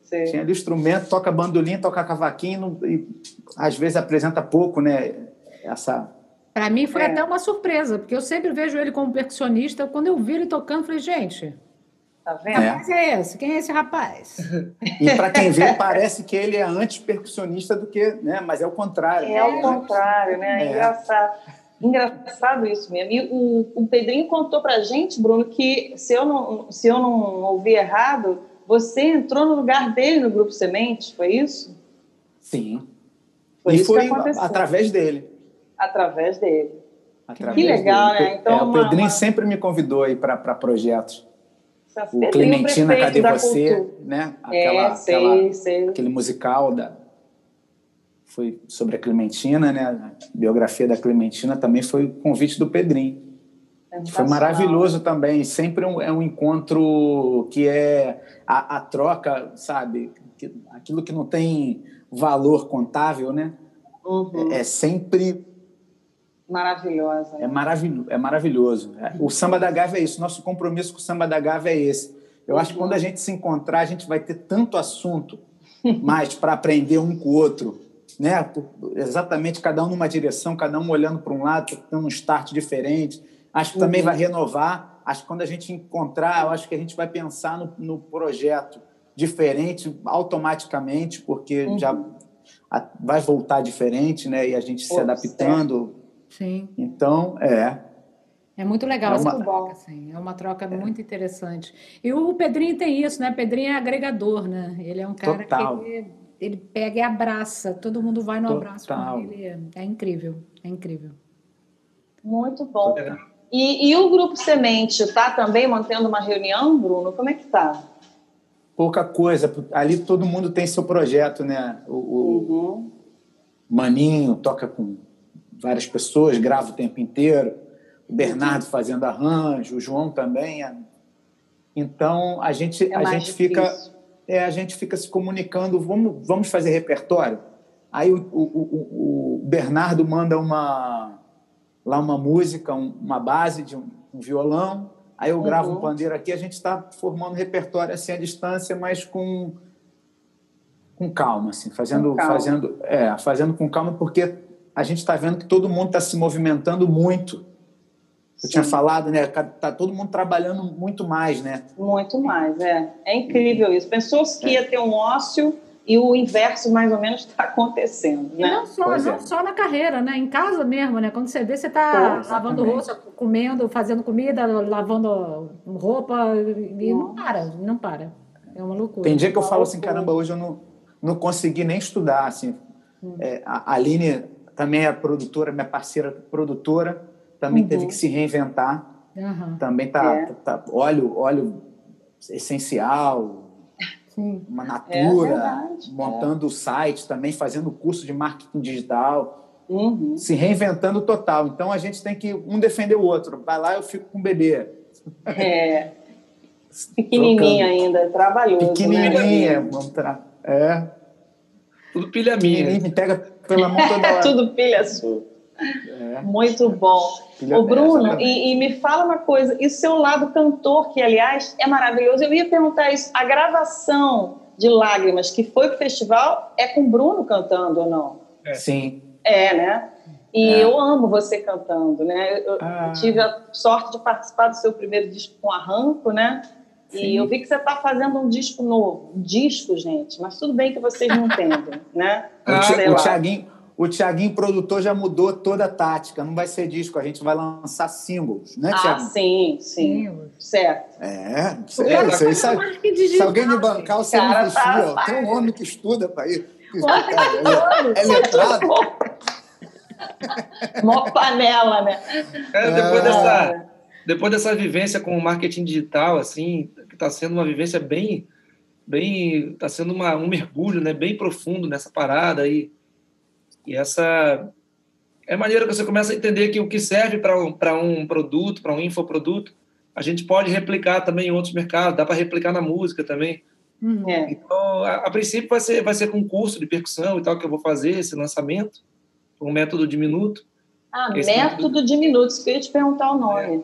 Sei. Tinha ali instrumento, toca bandolim, toca cavaquinho e às vezes apresenta pouco, né? Essa para mim foi é. até uma surpresa, porque eu sempre vejo ele como percussionista. Quando eu vi ele tocando, falei, gente, Tá vendo? Rapaz é esse? Quem é esse rapaz? E para quem vê, parece que ele é antes percussionista do que, né? Mas é o contrário. É o contrário, né? É. Engraçado. Engraçado isso mesmo. E o, o Pedrinho contou para gente, Bruno, que se eu não se eu não ouvi errado, você entrou no lugar dele no grupo Semente, foi isso? Sim. Foi e isso foi através dele. Através dele. Através que legal, dele. né? Então, é, o Pedrinho uma... sempre me convidou aí para projetos o Clementina, cadê você? Cultura. Né? Aquela, é, sei, aquela, sei. Aquele musical da foi sobre a Clementina, né? A biografia da Clementina também foi o convite do Pedrinho. É foi maravilhoso também. Sempre um, é um encontro que é a, a troca, sabe? Aquilo que não tem valor contável, né? Uhum. É, é sempre Maravilhosa. É, maravil é maravilhoso. O Samba da Gávea é isso. Nosso compromisso com o Samba da Gávea é esse. Eu acho que quando a gente se encontrar, a gente vai ter tanto assunto mais para aprender um com o outro. Né? Exatamente, cada um numa direção, cada um olhando para um lado, tendo um start diferente. Acho que também uhum. vai renovar. Acho que quando a gente encontrar, eu acho que a gente vai pensar no, no projeto diferente automaticamente, porque uhum. já vai voltar diferente, né? E a gente Pô, se adaptando. Sim. Então, é. É muito legal é uma... essa troca, assim. É uma troca é. muito interessante. E o Pedrinho tem isso, né? Pedrinho é agregador, né? Ele é um cara Total. que ele, ele, pega e abraça. Todo mundo vai no Total. abraço com ele. É incrível, é incrível. Muito bom. E, e, o Grupo Semente está também mantendo uma reunião, Bruno? Como é que está? Pouca coisa. Ali todo mundo tem seu projeto, né? O, o uhum. Maninho toca com várias pessoas, grava o tempo inteiro. O Bernardo fazendo arranjo, o João também. Então a gente é a gente fica é, a gente fica se comunicando. Vamos vamos fazer repertório. Aí o, o, o Bernardo manda uma lá uma música, uma base de um, um violão. Aí eu gravo uhum. um pandeiro aqui. A gente está formando repertório assim à distância, mas com com calma, assim, fazendo, calma. fazendo, é, fazendo com calma, porque a gente está vendo que todo mundo está se movimentando muito. Eu tinha falado, né? Tá todo mundo trabalhando muito mais, né? Muito mais, é. É incrível isso. Pensou que é. ia ter um ócio e o inverso mais ou menos está acontecendo, né? E não só, não é. só na carreira, né? Em casa mesmo, né? Quando você vê, você está lavando roupa, comendo, fazendo comida, lavando roupa e Nossa. não para, não para. É uma loucura. Tem dia que eu falo assim, caramba, hoje eu não, não consegui nem estudar, assim. Hum. É, a Aline também é produtora, minha parceira produtora, também uhum. teve que se reinventar. Uhum. Também tá, é. tá, tá, óleo, óleo essencial, Sim. uma natura, é montando o site também, fazendo curso de marketing digital, uhum. se reinventando total. Então a gente tem que um defender o outro. Vai lá, eu fico com o bebê. É. Pequenininha ainda, trabalhoso. Né? Pequenininha, né? vamos tra... é. Tudo pilha minha. Me pega pela mão toda hora. Tudo pilha sua. É. Muito bom. Filha Ô, Bruno, e, e, me fala uma coisa, e o seu lado cantor, que aliás é maravilhoso, eu ia perguntar isso, a gravação de Lágrimas que foi pro festival é com o Bruno cantando ou não? É. Sim. É, né? E é. eu amo você cantando, né? Eu, ah. tive a sorte de participar do seu primeiro disco com Arranco, né? Sim. E eu vi que você está fazendo um disco novo. Um disco, gente, mas tudo bem que vocês não entendem, né? Ah, o, Thiaguinho, o Tiaguinho, produtor, já mudou toda a tática. Não vai ser disco, a gente vai lançar singles, né, Tiaguinho? Ah, sim, sim. Certo. É, isso aí. Sabe, se alguém me bancar, você não investiu. Tá, Tem um homem que estuda para ir. É, é letrado. Mó panela, né? É, depois, é. Dessa, depois dessa vivência com o marketing digital, assim, está sendo uma vivência bem, bem, está sendo uma, um mergulho, né, bem profundo nessa parada aí. E essa é a maneira que você começa a entender que o que serve para um, um produto, para um infoproduto, a gente pode replicar também em outros mercados, dá para replicar na música também. Uhum. É. Então, a, a, princípio vai ser, vai ser com curso de percussão e tal que eu vou fazer esse lançamento, um método de minuto. Ah, método, método de minutos, que eu ia te perguntar o nome. É.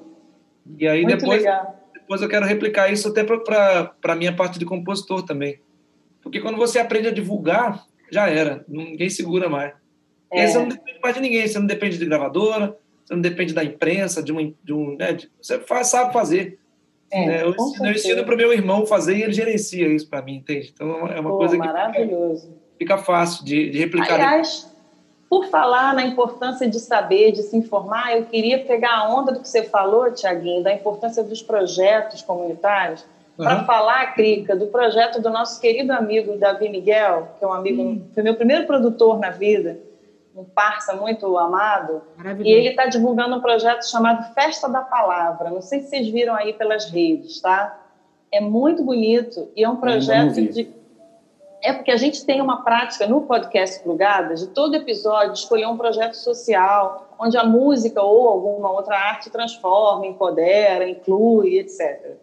E aí Muito depois, legal. Depois eu quero replicar isso até para a minha parte de compositor também. Porque quando você aprende a divulgar, já era, ninguém segura mais. É. você não depende mais de ninguém, você não depende de gravadora, você não depende da imprensa, de, uma, de um. Né, de, você faz, sabe fazer. É, né? eu, ensino, ensino para o meu irmão fazer e ele gerencia isso para mim, entende? Então é uma Pô, coisa que maravilhoso. Fica, fácil de, de replicar. Aliás, por falar na importância de saber, de se informar, eu queria pegar a onda do que você falou, Tiaguinho, da importância dos projetos comunitários, uhum. para falar, Crica, do projeto do nosso querido amigo Davi Miguel, que é um amigo, uhum. foi meu primeiro produtor na vida, um parça muito amado, e ele está divulgando um projeto chamado Festa da Palavra. Não sei se vocês viram aí pelas redes, tá? É muito bonito e é um projeto de. É porque a gente tem uma prática no podcast Plugadas de todo episódio escolher um projeto social, onde a música ou alguma outra arte transforma, empodera, inclui, etc.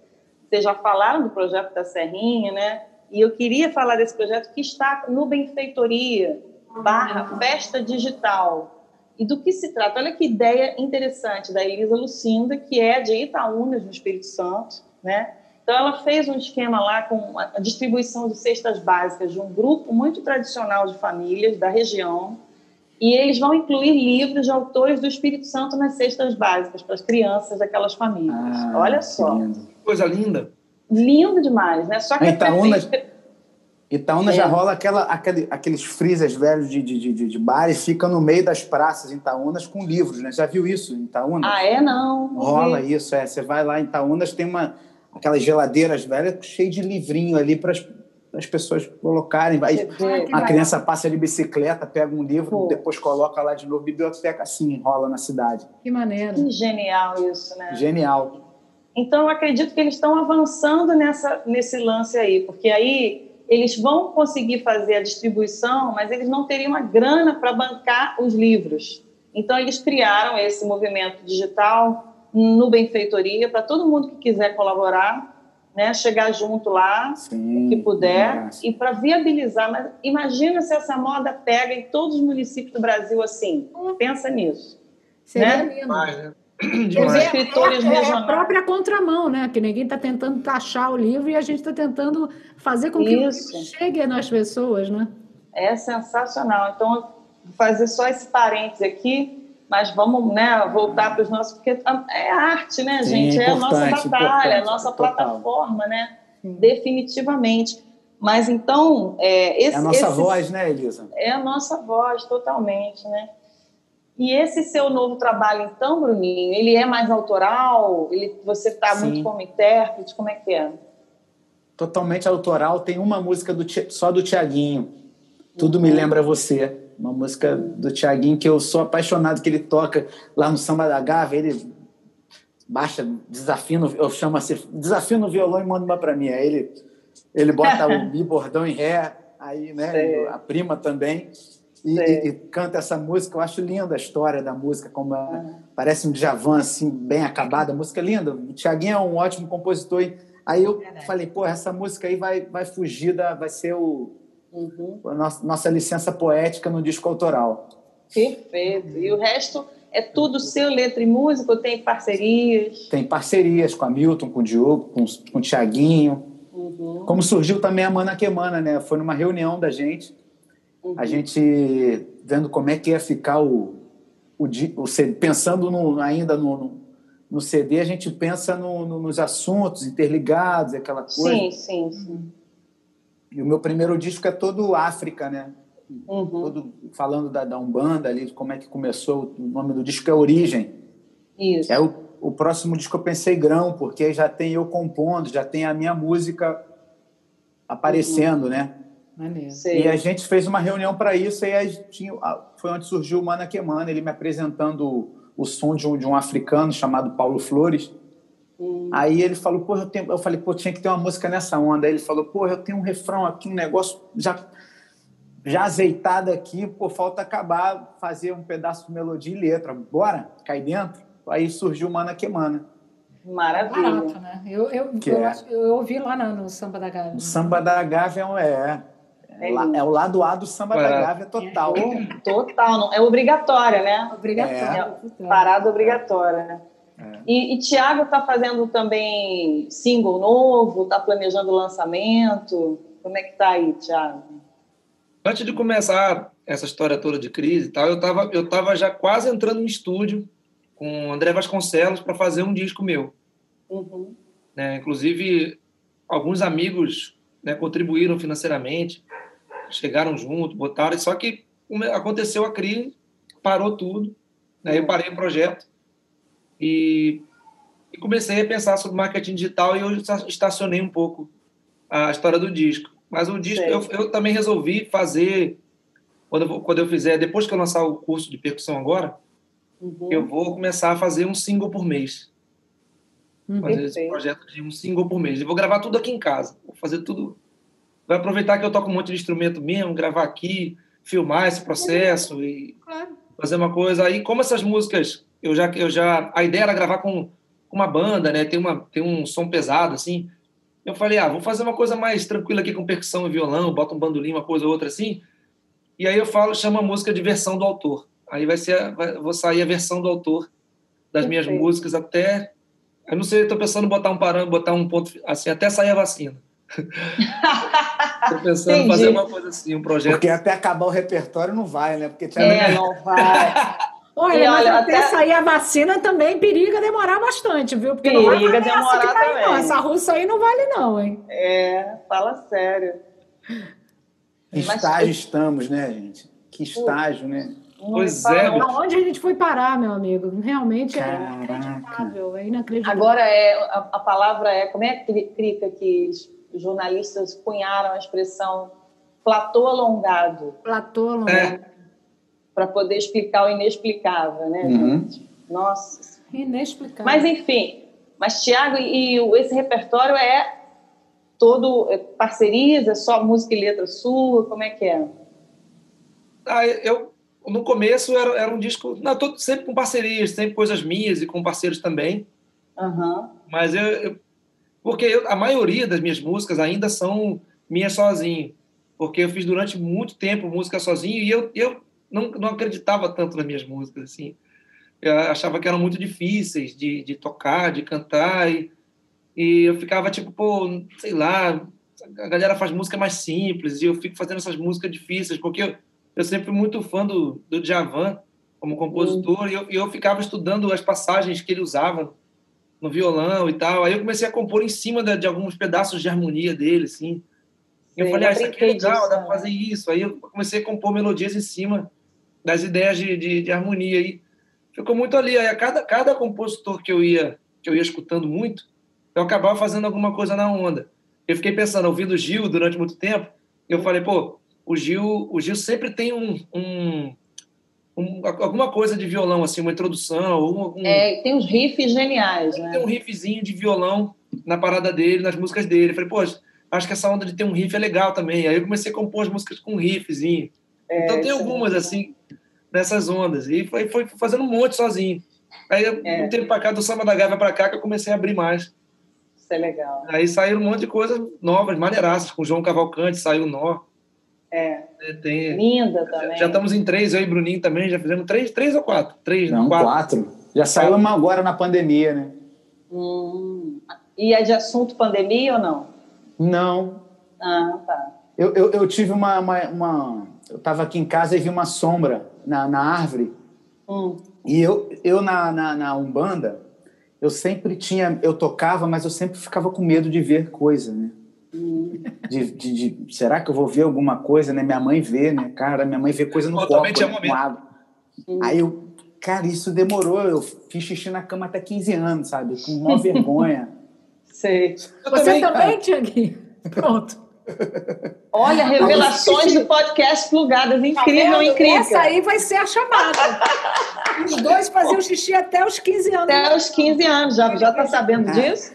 Vocês já falaram do projeto da Serrinha, né? E eu queria falar desse projeto que está no Benfeitoria, barra festa digital. E do que se trata? Olha que ideia interessante da Elisa Lucinda, que é de Itaúnas, no Espírito Santo, né? Então, ela fez um esquema lá com a distribuição de cestas básicas de um grupo muito tradicional de famílias da região, e eles vão incluir livros de autores do Espírito Santo nas cestas básicas para as crianças daquelas famílias. Ah, Olha só. Coisa linda. Lindo demais, né? Só que Itaúnas, é Itaúna é. já rola aquela, aquele, aqueles freezers velhos de, de, de, de bar e fica no meio das praças em Itaúnas com livros, né? Já viu isso em Itaúnas? Ah, é? Não. Rola isso, é. Você vai lá em Itaúnas, tem uma, aquelas geladeiras velhas cheias de livrinho ali para as pessoas colocarem. Vai, a criança passa de bicicleta, pega um livro, Pô. depois coloca lá de novo. Biblioteca assim rola na cidade. Que maneiro. Que genial isso, né? Genial. Então, eu acredito que eles estão avançando nessa, nesse lance aí, porque aí eles vão conseguir fazer a distribuição, mas eles não teriam a grana para bancar os livros. Então, eles criaram esse movimento digital no Benfeitoria para todo mundo que quiser colaborar, né, chegar junto lá, Sim, que puder, e para viabilizar. Mas imagina se essa moda pega em todos os municípios do Brasil assim. Pensa nisso. Seria né? lindo. Né? Os escritores é, é, é a própria contramão, né? Que ninguém está tentando taxar o livro e a gente está tentando fazer com que Isso. o livro chegue nas pessoas, né? É sensacional. Então, fazer só esse parênteses aqui, mas vamos né, voltar para os nossos. Porque é arte, né, gente? é, é a nossa batalha, a nossa total. plataforma, né? Definitivamente. Mas então. É, esse, é a nossa esse, voz, né, Elisa? É a nossa voz, totalmente, né? E esse seu novo trabalho, então, Bruninho, ele é mais autoral? Ele, você está muito como intérprete? Como é que é? Totalmente autoral. Tem uma música do, só do Tiaguinho. Tudo uhum. me lembra você. Uma música do Tiaguinho que eu sou apaixonado que ele toca lá no Samba da Gávea. Ele baixa, desafina, eu chamo assim, desafina no violão e manda uma para mim. Aí ele, ele bota o mi, bordão em ré, aí, né, a prima também. E, e, e, canta essa música. Eu acho linda a história da música, como é, parece um Djavan assim, bem acabada. A música é linda. O Tiaguinho é um ótimo compositor. E, aí eu Verdade. falei, pô, essa música aí vai, vai fugir da. vai ser o, uhum. a nossa, nossa licença poética no disco autoral. Perfeito. E o resto é tudo seu, letra e música, ou tem parcerias? Tem parcerias com a Milton, com o Diogo, com, com o Tiaguinho. Uhum. Como surgiu também a Mana Que Mana, né? Foi numa reunião da gente Uhum. A gente vendo como é que ia ficar o, o, o CD, pensando no, ainda no, no, CD, a gente pensa no, no, nos assuntos interligados, aquela coisa. Sim, sim, sim. E o meu primeiro disco é todo África, né? Uhum. Todo falando da, da Umbanda ali, como é que começou. O nome do disco é Origem. Isso. É o, o próximo disco eu pensei grão, porque já tem eu compondo, já tem a minha música aparecendo, uhum. né? E a gente fez uma reunião para isso, e tinha, foi onde surgiu o Mana Quemana, ele me apresentando o som de um, de um africano chamado Paulo Flores. Hum. Aí ele falou, pô, eu, tenho... eu falei, pô, tinha que ter uma música nessa onda. Aí ele falou, pô, eu tenho um refrão aqui, um negócio já, já azeitado aqui, pô, falta acabar, fazer um pedaço de melodia e letra. Bora? Cai dentro? Aí surgiu Mana Quemana. Maravilha. Barato, né? Eu, eu, eu, é. eu, eu, ouvi lá no, no Samba da Gávea. O Samba da Gávea é, é é, é, o lado A do samba da Gávea total. É, total, não, é obrigatória, né? Obrigatória. É, parada obrigatória, né? É. E, e Tiago está fazendo também single novo, está planejando lançamento. Como é que está aí, Tiago? Antes de começar essa história toda de crise e tal, eu estava eu tava já quase entrando em estúdio com o André Vasconcelos para fazer um disco meu. Uhum. Né? Inclusive, alguns amigos né, contribuíram financeiramente chegaram junto, botaram, só que aconteceu a crise, parou tudo, né? eu parei o projeto e, e, comecei a pensar sobre marketing digital e eu estacionei um pouco a história do disco. Mas o disco eu, eu, também resolvi fazer, quando eu, quando eu fizer, depois que eu lançar o curso de percussão agora, uhum. eu vou começar a fazer um single por mês. Uhum. Fazer esse projeto de um single por mês. Eu vou gravar tudo aqui em casa. Vou fazer tudo vai aproveitar que eu toco um monte de instrumento mesmo, gravar aqui, filmar esse processo e fazer uma coisa. Aí, como essas músicas, eu já, eu já, a ideia era gravar com uma banda, né? Tem uma, tem um som pesado assim. Eu falei, ah, vou fazer uma coisa mais tranquila aqui com percussão e violão, bota um bandolim, uma coisa ou outra assim. E aí eu falo, chama a música de versão do autor. Aí vai ser, vai, vou sair a versão do autor das minhas músicas até. Eu não sei, estou pensando em botar um parâmetro, botar um ponto assim, até sair a vacina. Estou pensando em fazer uma coisa assim, um projeto. Porque até acabar o repertório não vai, né? Porque é, não vai. Olha, mas olha, até, até sair a vacina também periga demorar bastante, viu? Porque periga não vai demorar também. Não. Essa russa aí não vale não, hein? É, fala sério. Que estágio mas... estamos, né, gente? Que estágio, né? Pois é. Onde a gente foi parar, meu amigo? Realmente é inacreditável, é inacreditável. Agora, é, a, a palavra é... Como é que, Crica, que jornalistas cunharam a expressão platô alongado. Platô alongado. É. Para poder explicar o inexplicável, né, uhum. gente? Nossa. Inexplicável. Mas, enfim. Mas, Tiago, e, e esse repertório é todo é parcerias, é só música e letra sua? Como é que é? Ah, eu, no começo era, era um disco, não, todo, sempre com parcerias, sempre coisas minhas e com parceiros também. Uhum. Mas eu, eu, porque eu, a maioria das minhas músicas ainda são minhas sozinho. Porque eu fiz durante muito tempo música sozinho e eu, eu não, não acreditava tanto nas minhas músicas. Assim. Eu achava que eram muito difíceis de, de tocar, de cantar. E, e eu ficava tipo, pô, sei lá, a galera faz música mais simples e eu fico fazendo essas músicas difíceis. Porque eu, eu sempre fui muito fã do, do Djavan como compositor, uhum. e, eu, e eu ficava estudando as passagens que ele usava no violão e tal. Aí eu comecei a compor em cima de, de alguns pedaços de harmonia dele, assim. Eu falei, ah, isso aqui é legal, disso, dá pra fazer isso. Aí eu comecei a compor melodias em cima das ideias de, de, de harmonia. E ficou muito ali. Aí a cada, cada compositor que eu ia que eu ia escutando muito, eu acabava fazendo alguma coisa na onda. Eu fiquei pensando, ouvindo o Gil durante muito tempo, eu falei, pô, o Gil, o Gil sempre tem um, um, um alguma coisa de violão, assim, uma introdução. Um, um, é, tem uns riffs geniais, né? Tem um riffzinho de violão na parada dele, nas músicas dele. Eu falei, pô, acho que essa onda de ter um riff é legal também. Aí eu comecei a compor as músicas com um riffzinho. É, então tem é algumas, é assim, nessas ondas. E foi, foi fazendo um monte sozinho. Aí, é. um tempo para cá, do Samba da Gávea para cá, que eu comecei a abrir mais. Isso é legal. Aí saíram um monte de coisas novas, maneiraças, com o João Cavalcante, saiu Nó. É. é. Tem, Linda também. Já estamos em três, eu e Bruninho também, já fizemos três, três ou quatro? Três, Não, quatro. quatro. Já saiu uma agora na pandemia, né? Hum. E é de assunto pandemia ou não? Não. Ah, tá. Eu, eu, eu tive uma, uma, uma Eu estava aqui em casa e vi uma sombra na, na árvore. Hum. E eu, eu na, na, na, Umbanda, eu sempre tinha, eu tocava, mas eu sempre ficava com medo de ver coisa, né? Hum. De, de, de, será que eu vou ver alguma coisa, né? Minha mãe vê, né? Cara, minha mãe vê coisa no copo, né? com água. Hum. Aí eu, cara, isso demorou. Eu fiz xixi na cama até 15 anos, sabe? Com uma vergonha. Sei. Eu Você também, também Tiaguinho? Pronto. Olha, revelações do podcast plugadas. Incrível, tá incrível. Essa aí vai ser a chamada. Os dois faziam xixi até os 15 anos. Até os 15 anos. Já, já tá sabendo é. disso?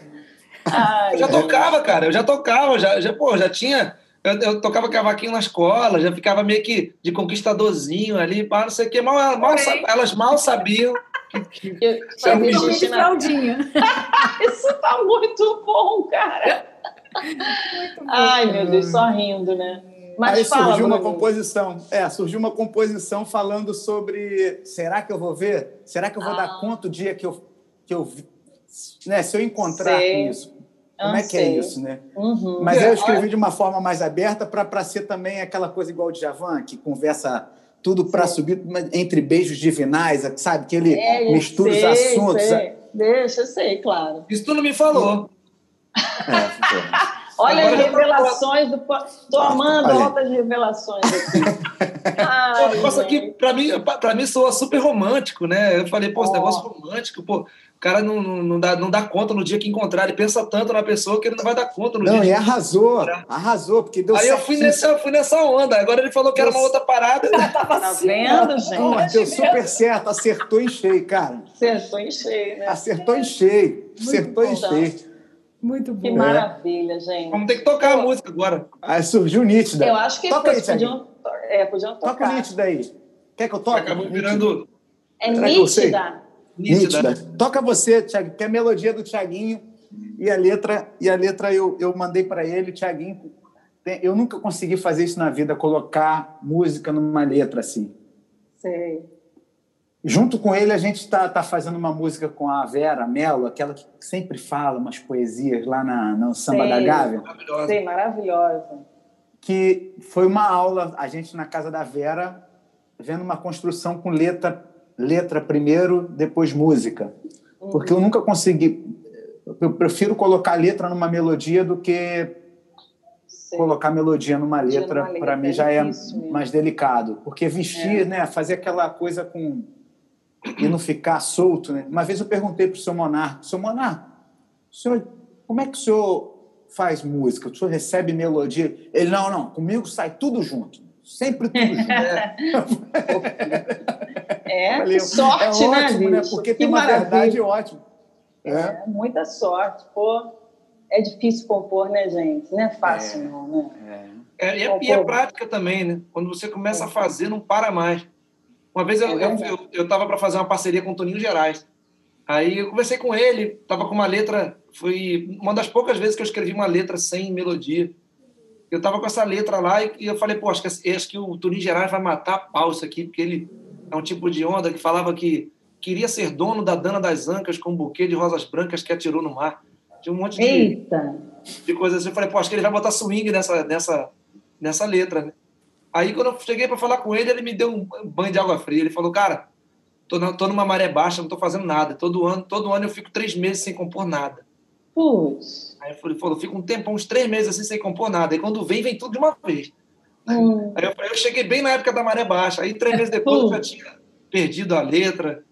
Ai, eu já tocava, cara. Eu já tocava. Já, já, pô, já tinha... Eu, eu, tocava cavaquinho na escola, já ficava meio que de conquistadorzinho ali, pá, não sei o quê. Mal, mal, elas mal sabiam eu, xixi na... Isso tá muito bom, cara. Ai, meu Deus, só rindo, né? Mas Aí fala, surgiu uma composição. É, surgiu uma composição falando sobre será que eu vou ver? Será que eu vou ah. dar conta o dia que eu, que eu né, se eu encontrar sei. com isso? Como é que é isso, né? Uhum. Mas eu escrevi de uma forma mais aberta para ser também aquela coisa igual o Javan, que conversa tudo para subir entre beijos divinais, sabe? Que ele é, mistura sei, os assuntos. Sei. Deixa, eu sei, claro. Isso tu não me falou. É, Olha as revelações do. Estou amando altas revelações aqui. Ai, negócio aqui, para mim, para mim, soa super romântico, né? Eu falei, pô, esse oh. negócio romântico, pô. O cara não, não, não, dá, não dá conta no dia que encontrar, ele pensa tanto na pessoa que ele não vai dar conta no não, dia. Não, e arrasou, arrasou, porque deu Aí eu fui nessa, eu fui nessa onda, agora ele falou que era uma outra parada. Tá, tava tá vendo, gente? Não, deu super certo, acertou em cheio, cara. Acertou em cheio, né? Acertou em cheio, acertou em cheio. Muito bom. Que maravilha, gente. Vamos ter que tocar Pô. a música agora. Aí surgiu nítida. Eu acho que Toca aí, podiam, é, podiam tocar. Toca nítida aí. Quer que eu toque? Acabou virando... É nítida. Nítida. Nítida. Toca você, Thiago, que é a melodia do Tiaguinho e a letra, e a letra eu, eu mandei para ele, Tiaguinho. Eu nunca consegui fazer isso na vida, colocar música numa letra assim. Sei. Junto com ele, a gente está tá fazendo uma música com a Vera Mello, aquela que sempre fala umas poesias lá na, no Samba Sei, da Gávea. Maravilhosa. Sei, maravilhosa. Que foi uma aula, a gente na casa da Vera, vendo uma construção com letra, letra primeiro, depois música. Uhum. Porque eu nunca consegui. Eu prefiro colocar letra numa melodia do que Sei. colocar melodia numa letra, para mim já é, mais delicado. Porque vestir, é. né, fazer aquela coisa com e não ficar solto. Né? Uma vez eu perguntei para o seu Monarco, seu Monarco, senhor, como é que o senhor faz música? O senhor recebe melodia? Ele, não, não, comigo sai tudo junto. Sempre tudo junto. é, Falei, sorte, é né, ótimo, né? Porque que tem uma maravilha. verdade ótima. É. é. muita sorte. Pô, é difícil compor, né, gente? Não é fácil, é. não, né? É. É, e, é, e é prática também, né? Quando você começa a fazer, não para mais. Uma vez eu é estava eu, eu, eu para fazer uma parceria com o Toninho Gerais. Aí eu conversei com ele, estava com uma letra, foi uma das poucas vezes que eu escrevi uma letra sem melodia. Eu estava com essa letra lá e, e, eu falei, pô, acho que, acho que o Toninho Gerais vai matar a pau isso aqui, porque ele é um tipo de onda que falava que queria ser dono da Dana das Ancas com um buquê de rosas brancas que atirou no mar. Tinha um monte de, Eita. de coisas assim. Eu falei, pô, acho que ele vai botar swing nessa, nessa, nessa letra, né? Aí, quando eu cheguei para falar com ele, ele me deu um banho de água fria. Ele falou, cara, tô, na, tô numa maré baixa, não tô fazendo nada. Todo ano, todo ano eu fico três meses sem compor nada. Putz. Aí ele falou, fico um tempo, uns três meses assim sem compor nada. Aí quando vem, vem tudo de uma vez. Hum. Aí eu, eu, cheguei bem na época da maré baixa. Aí três meses depois eu já tinha perdido a letra.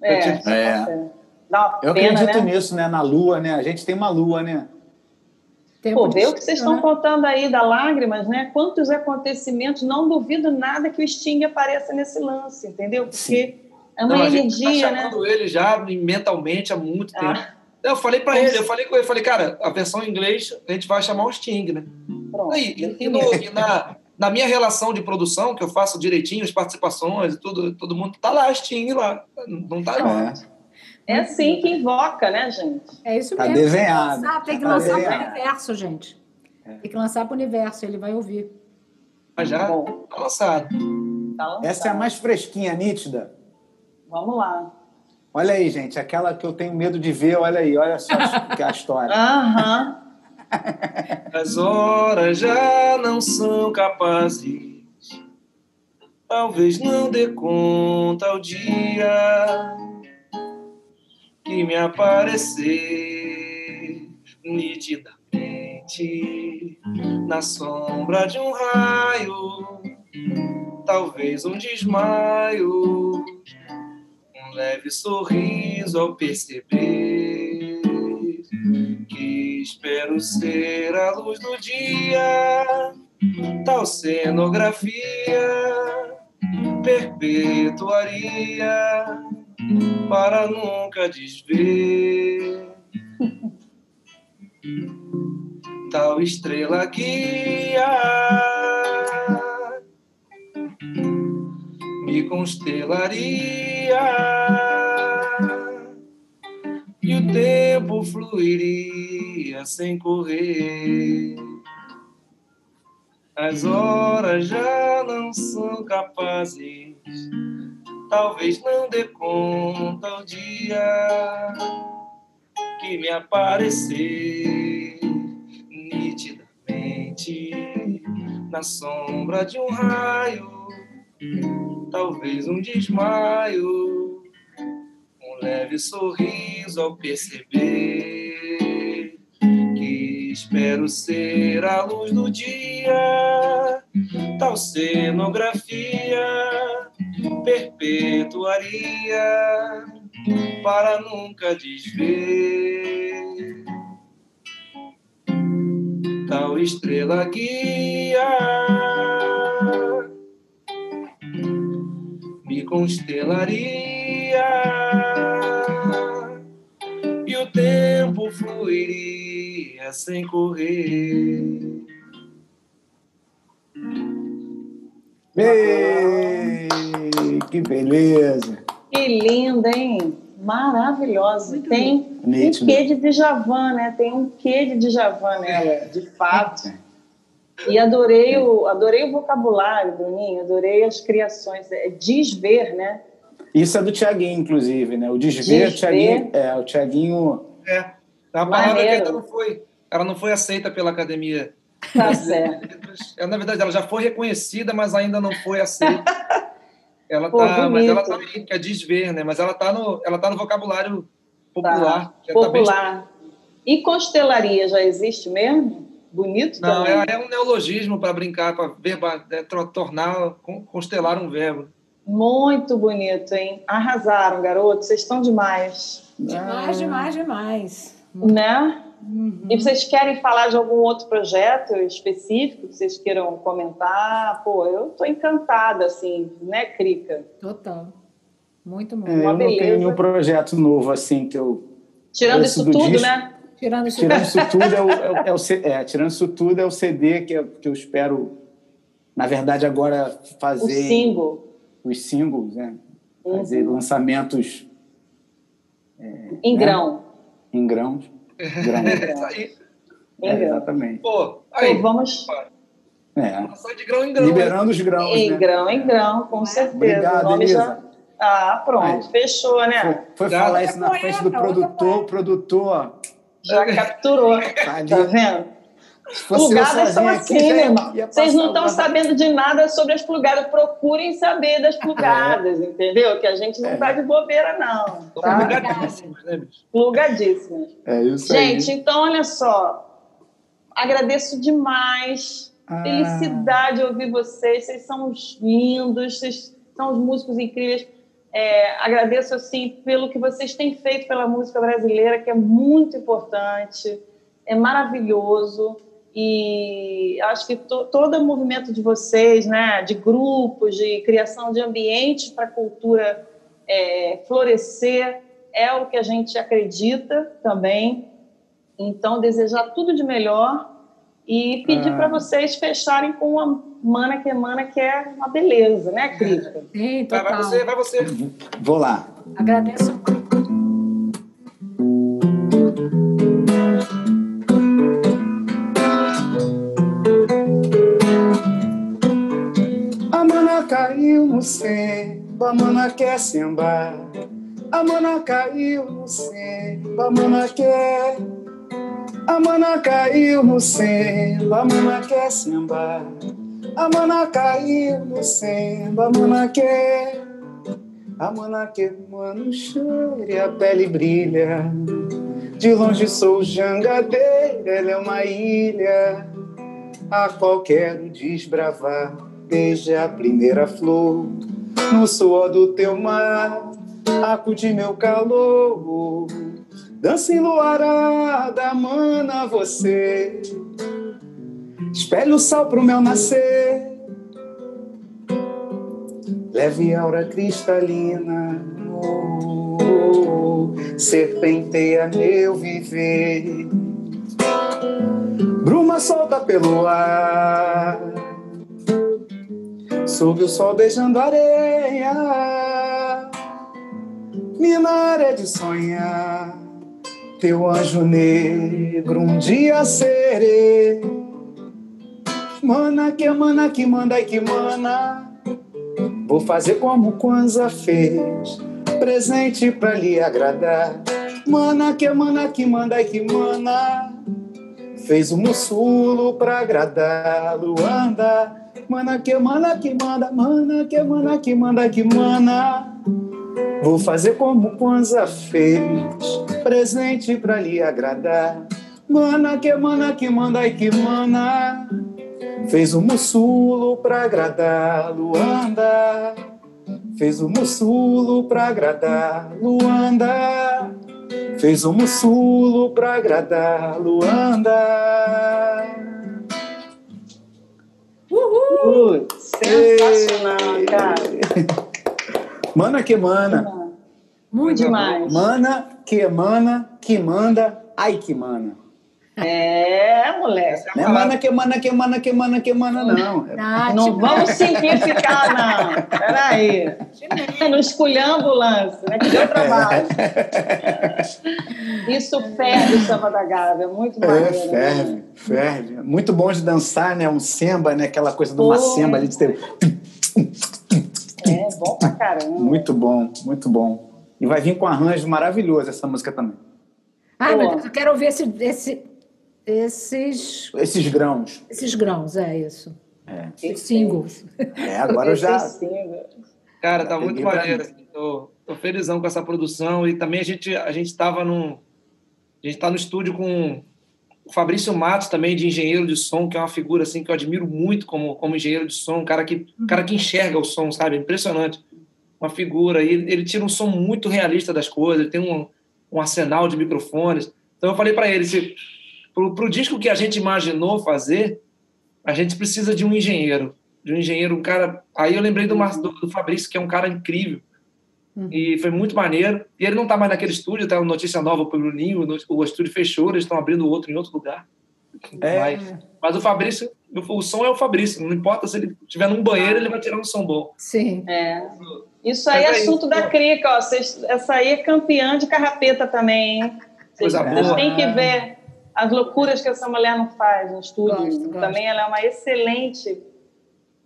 É, tinha... é. eu pena, acredito né? nisso, né? Na lua, né? A gente tem uma lua, né? Tempo Pô, vê o que vocês estão né? contando aí da lágrimas, né? Quantos acontecimentos, não duvido nada que o Sting apareça nesse lance, entendeu? Porque Sim. é uma não, energia, a gente tá né? ele já mentalmente há muito ah. tempo. Eu falei para ele, eu falei com ele, falei, cara, a versão em inglês a gente vai chamar o Sting, né? Pronto, aí, e, e, no, e na, na minha relação de produção, que eu faço direitinho, as participações e tudo, todo mundo tá lá, Sting lá. Não tá, não. É. É assim que invoca, né, gente? É isso tá mesmo. Desenhado. Tem que tá lançar para o universo, gente. É. Tem que lançar para o universo, ele vai ouvir. Mas já está lançado. Tá lançado. Essa é a mais fresquinha, nítida. Vamos lá. Olha aí, gente, aquela que eu tenho medo de ver, olha aí, olha só que é a história. Aham. As horas já não são capazes, talvez não dê conta ao dia que me aparecer nitidamente na sombra de um raio, talvez um desmaio, leve sorriso ao perceber que espero ser a luz do dia, tal cenografia perpetuaria para nunca desver. Tal estrela guia me constelaria e o tempo fluiria sem correr. As horas já não são capazes talvez não dê conta o dia que me aparecer nitidamente na sombra de um raio, talvez um desmaio, um leve sorriso ao perceber que espero ser a luz do dia, tal cenografia perpetuaria para nunca desver. Tal estrela guia constelaria e o tempo fluiria sem correr. Ei, que beleza! Que linda, hein? Maravilhosa. Muito Tem um quê de Djavan, né? Tem um quê de Djavan nela, de fato. E adorei o, adorei o vocabulário, Bruninho, adorei as criações. É desver, né? Isso é do Tiaguinho, inclusive, né? O desver, desver. Thiaguinho, é, o Tiaguinho... É, é uma palavra que ainda não foi, ela não foi aceita pela academia Tá certo. na verdade, ela já foi reconhecida, mas ainda não foi aceita. Ela Pô, tá, mas ela tá aí, que é desver, né? Mas ela tá no, ela tá no vocabulário popular. Tá. Popular. Tá bem... E constelaria já existe mesmo? Bonito Não, é, é, um neologismo para brincar, para verba, é, tornar, constelar um verbo. Muito bonito, hein? Arrasaram, garotos. Vocês estão demais. Demais, ah. demais, demais. Né? Uhum. E vocês querem falar de algum outro projeto específico que vocês queiram comentar? Pô, eu estou encantada, assim, né, Crica? Total. Muito bom. É, eu não tenho nenhum projeto novo, assim, que eu... Tirando isso tudo, disco, né? Tirando isso, tirando isso tudo, é o, é, é, o, é, tirando isso tudo é o CD que, eu, que eu espero, na verdade, agora fazer... O single. Os singles, né? Fazer uhum. lançamentos... É, em né? grão. Em grãos é, é, exatamente. Pô, aí, Pô, vamos. É. de grão em grão. Liberando os grãos. Em né? grão em grão, com certeza. Obrigado, o nome Elisa. já. Ah, pronto, aí. fechou, né? Foi, foi falar isso na frente do produtor, o produtor. Já capturou. Tá, tá vendo? Plugadas são assim, meu irmão. Vocês não estão sabendo de nada sobre as plugadas. Procurem saber das plugadas, é. entendeu? Que a gente não está é. de bobeira, não. Tá? Plugadíssimas, né, bicho? Plugadíssimas. É isso Gente, aí. então, olha só. Agradeço demais. Ah. Felicidade ouvir vocês. Vocês são lindos, vocês são os músicos incríveis. É, agradeço assim pelo que vocês têm feito pela música brasileira, que é muito importante, é maravilhoso e acho que to, todo o movimento de vocês, né, de grupos, de criação de ambientes para a cultura é, florescer, é o que a gente acredita também. Então, desejar tudo de melhor e pedir ah. para vocês fecharem com uma mana que emana, que é uma beleza, né, Crítica? Sim, total. Vai, vai você, vai você. Vou lá. Agradeço A mana caiu no semba, a mana quer sembar. A mana caiu no semba, a mana quer a mana caiu no semba, a mana quer sembar. A mana caiu no semba, a mana quer. A mana queima no chão e a pele brilha. De longe sou jangadeira, ela é uma ilha. A qual quero desbravar desde a primeira flor. No suor do teu mar, acude meu calor Dança enluarada, mana, você. Espelha o sol pro meu nascer. Leve aura cristalina. Oh, oh, oh, serpenteia meu viver. Bruma solta pelo ar. Sob o sol beijando areia. Minária de sonhar teu anjo negro um dia serei. Mana que mana que manda e que mana. Vou fazer como Kwanzaa fez, presente pra lhe agradar. Mana que mana que manda e que mana. Fez um mussulo pra agradá-lo, anda. Mana que mana que manda, mana que mana que manda que mana. Vou fazer como Kwanzaa fez, presente pra lhe agradar. Mana que mana que manda e que mana. Fez o um mussulo pra agradar Luanda. Fez o um mussulo pra agradar Luanda. Fez o um mussulo pra agradar Luanda. Uhul! Sensacional, cara! Mana que mana. Muito demais. Mana que emana, que manda, ai que mana. É, moleque. Não é mana que mana que mana que mana que mana, não. Não, não vamos simplificar, não. Peraí. No esculhambo lance, né? Que deu trabalho. Isso ferve o samba da Gávea, é muito maneiro. É, ferve, né? ferve. Muito bom de dançar, né? Um samba, né? Aquela coisa de uma semba ali de ter é, bom pra caramba. Muito bom, muito bom. E vai vir com um arranjo maravilhoso essa música também. Ai, meu Deus, eu quero ouvir esse, esse, esses... Esses grãos. Esses grãos, é isso. É. Esses singles. É, agora eu já... Cara, tá muito maneiro. Assim, tô, tô felizão com essa produção e também a gente a gente estava num... A gente tá no estúdio com o Fabrício Matos também, de engenheiro de som, que é uma figura assim que eu admiro muito como, como engenheiro de som, um cara que, cara que enxerga o som, sabe? Impressionante. Uma figura. E ele, ele tira um som muito realista das coisas, ele tem um, um arsenal de microfones. Então eu falei para ele, se, pro, pro disco que a gente imaginou fazer, a gente precisa de um engenheiro. De um engenheiro, um cara... Aí eu lembrei do, do Fabrício, que é um cara incrível Uhum. E foi muito maneiro. E ele não está mais naquele estúdio, tá uma notícia nova para o Bruninho, o estúdio fechou, eles estão abrindo outro em outro lugar. É. Mas, mas, o Fabrício, o som é o Fabrício, não importa se ele estiver num banheiro, ele vai tirar um som bom. Sim. É. Isso aí é assunto da Crica, ó. Vocês, essa aí é campeã de carrapeta também, hein? Vocês, vocês têm que ver as loucuras que essa mulher não faz no estúdio. Gosto, também gosto. ela é uma excelente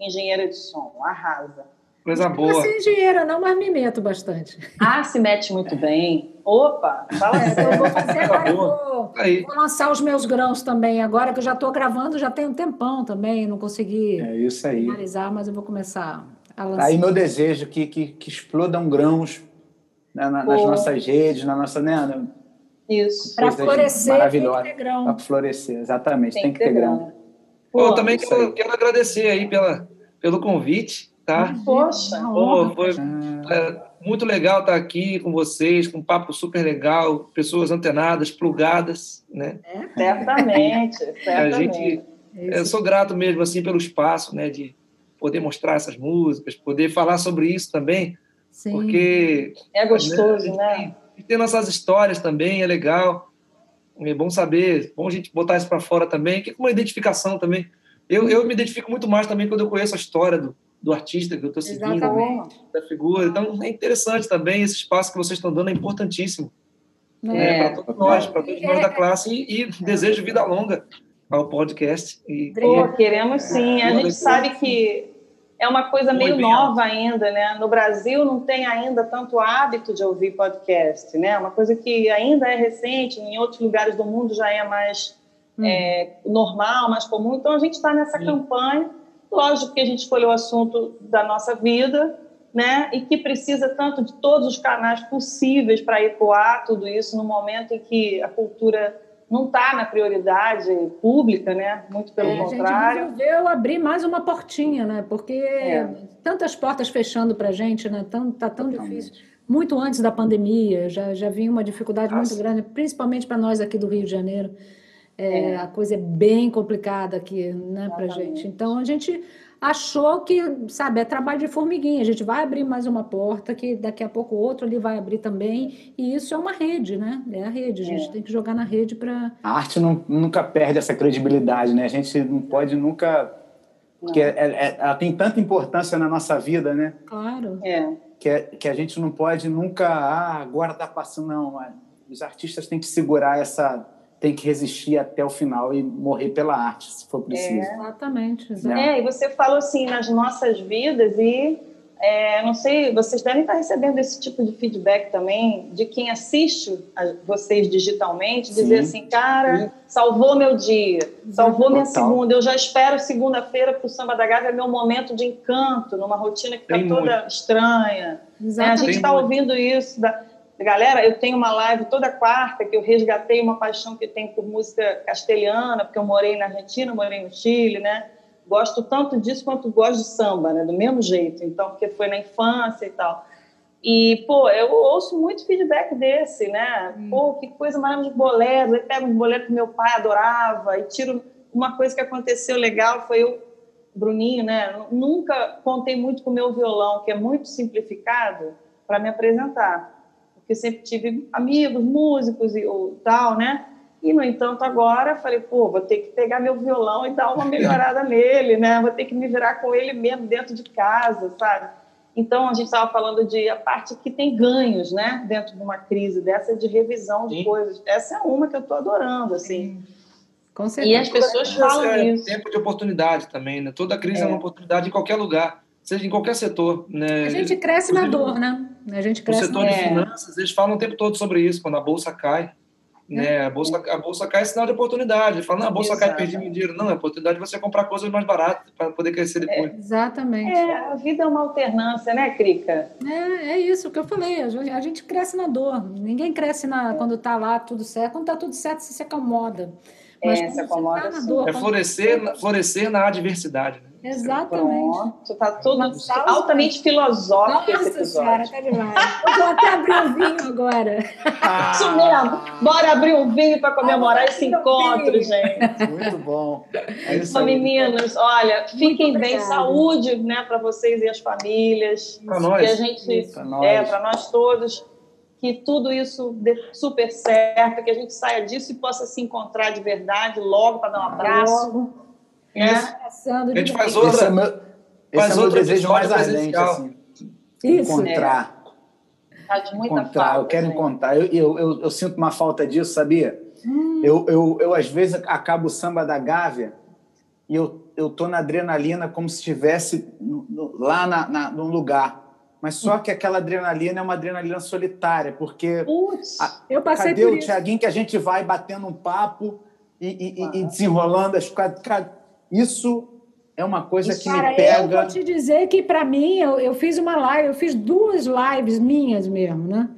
engenheira de som, arrasa. Coisa boa. Eu sou engenheira, não, mas me meto bastante. Ah, se mete muito bem. Opa, fala é, Eu vou fazer agora, vou, vou, lançar os meus grãos também, agora que eu já estou gravando, já tem um tempão também, não consegui é isso aí. finalizar, mas eu vou começar a lançar. Aí meu desejo que, que, que explodam grãos na, na, nas nossas redes, na nossa. Né, isso. Para florescer, maravilhosa. tem que ter grão. Para florescer, exatamente, tem, tem que, ter grão. grão. Pô, eu também quero, quero agradecer aí pela, pelo convite tá? Poxa, Pô, foi é, muito legal estar aqui com vocês, com um papo super legal, pessoas antenadas, plugadas, né? É, certamente, certamente. A gente, é eu sou grato mesmo assim pelo espaço, né, de poder mostrar essas músicas, poder falar sobre isso também, Sim. porque é gostoso, né? né? Tem, tem nossas histórias também, é legal. É bom saber, bom a gente botar isso para fora também, que é uma identificação também. Eu, eu me identifico muito mais também quando eu conheço a história do, do artista que eu estou seguindo, da figura. Então, é interessante também esse espaço que vocês estão dando, é importantíssimo. É, é para todos nós, para todos nós da classe, e, e desejo vida longa ao podcast. E, Pô, queremos sim. A gente sabe que é uma coisa meio nova ainda, né? No Brasil não tem ainda tanto hábito de ouvir podcast, né? Uma coisa que ainda é recente, em outros lugares do mundo já é mais hum. é, normal, mais comum. Então a gente está nessa Sim. campanha Lógico que a gente escolheu o assunto da nossa vida, né? E que precisa tanto de todos os canais possíveis para ecoar tudo isso no momento em que a cultura não está na prioridade pública, né? Muito pelo é, contrário. A gente resolveu abrir mais uma portinha, né? Porque é. tantas portas fechando para a gente, né? Tão, tá tão Totalmente. difícil. Muito antes da pandemia já já vinha uma dificuldade Nossa. muito grande, principalmente para nós aqui do Rio de Janeiro. É, é. A coisa é bem complicada aqui, né, para gente. Então a gente achou que, sabe, é trabalho de formiguinha. A gente vai abrir mais uma porta, que daqui a pouco outro ali vai abrir também. E isso é uma rede, né? É a rede. A gente é. tem que jogar na rede para. A arte não, nunca perde essa credibilidade, né? A gente não pode nunca. Porque é, é, ela tem tanta importância na nossa vida, né? Claro. É. Que, é, que a gente não pode nunca. Ah, agora está passando. Não, os artistas têm que segurar essa tem que resistir até o final e morrer pela arte, se for preciso. É, exatamente. exatamente. É, e você falou assim, nas nossas vidas, e é, não sei, vocês devem estar recebendo esse tipo de feedback também, de quem assiste a vocês digitalmente, dizer assim, cara, Sim. salvou meu dia, salvou Total. minha segunda, eu já espero segunda-feira para o Samba da Gávea, é meu momento de encanto, numa rotina que está toda muito. estranha. É, a gente está ouvindo isso... Da, Galera, eu tenho uma live toda quarta que eu resgatei uma paixão que tenho por música castelhana, porque eu morei na Argentina, morei no Chile, né? Gosto tanto disso quanto gosto de samba, né? Do mesmo jeito, então, porque foi na infância e tal. E, pô, eu ouço muito feedback desse, né? Hum. Pô, que coisa maravilhosa de bolero. Aí pego um bolero que meu pai adorava e tiro uma coisa que aconteceu legal, foi eu, Bruninho, né? Nunca contei muito com o meu violão, que é muito simplificado, para me apresentar porque sempre tive amigos, músicos e ou, tal, né? E, no entanto, agora falei, pô, vou ter que pegar meu violão e dar uma melhorada nele, né? Vou ter que me virar com ele mesmo dentro de casa, sabe? Então, a gente estava falando de a parte que tem ganhos, né? Dentro de uma crise dessa de revisão de Sim. coisas. Essa é uma que eu estou adorando, assim. Com certeza. E as pessoas falam é isso. tempo de oportunidade também, né? Toda crise é, é uma oportunidade em qualquer lugar seja em qualquer setor. Né? A gente cresce na dor, né? A gente cresce no setor de finanças, eles falam o tempo todo sobre isso, quando a bolsa cai. Né? A, bolsa, a bolsa cai é sinal de oportunidade. Ele fala, não, a bolsa Exato. cai, perdi meu dinheiro. Não, é oportunidade de você comprar coisas mais baratas para poder crescer é, depois. É, exatamente. É, a vida é uma alternância, né, Crica? É, é isso que eu falei. A gente, a gente cresce na dor. Ninguém cresce na, quando está lá tudo certo. Quando está tudo certo, você se acomoda. Mas é, se acomoda, tá dor, é florescer, florescer na adversidade. Né? Exatamente. Pronto, tá tudo altamente filosófico Nossa esse episódio. Senhora, tá demais. Eu vou até abrir um vinho agora. Ah. Isso mesmo. Bora abrir um vinho para comemorar esse encontro, gente. Muito bom. É isso aí. Meninos, olha, fiquem bem, saúde, né, para vocês e as famílias. Para nós. Que a gente, é, para nós todos que tudo isso dê super certo, que a gente saia disso e possa se encontrar de verdade logo para dar um abraço. Logo. Né? A gente faz outra. Esse é meu, esse faz é meu desejo mais ardente, assim. Isso, encontrar. É. Tá de muita encontrar, falta, eu quero gente. encontrar. Eu, eu, eu, eu, sinto uma falta disso, sabia? Hum. Eu, eu, eu, às vezes, acabo o samba da Gávea e eu, eu tô na adrenalina como se estivesse lá na, na, num lugar. Mas só que aquela adrenalina é uma adrenalina solitária, porque. Putz, a, eu passei cadê por o Tiaguinho que a gente vai batendo um papo e, e, e desenrolando as coisas? Isso é uma coisa que Cara, me pega. Eu vou te dizer que, para mim, eu, eu fiz uma live, eu fiz duas lives minhas mesmo, né?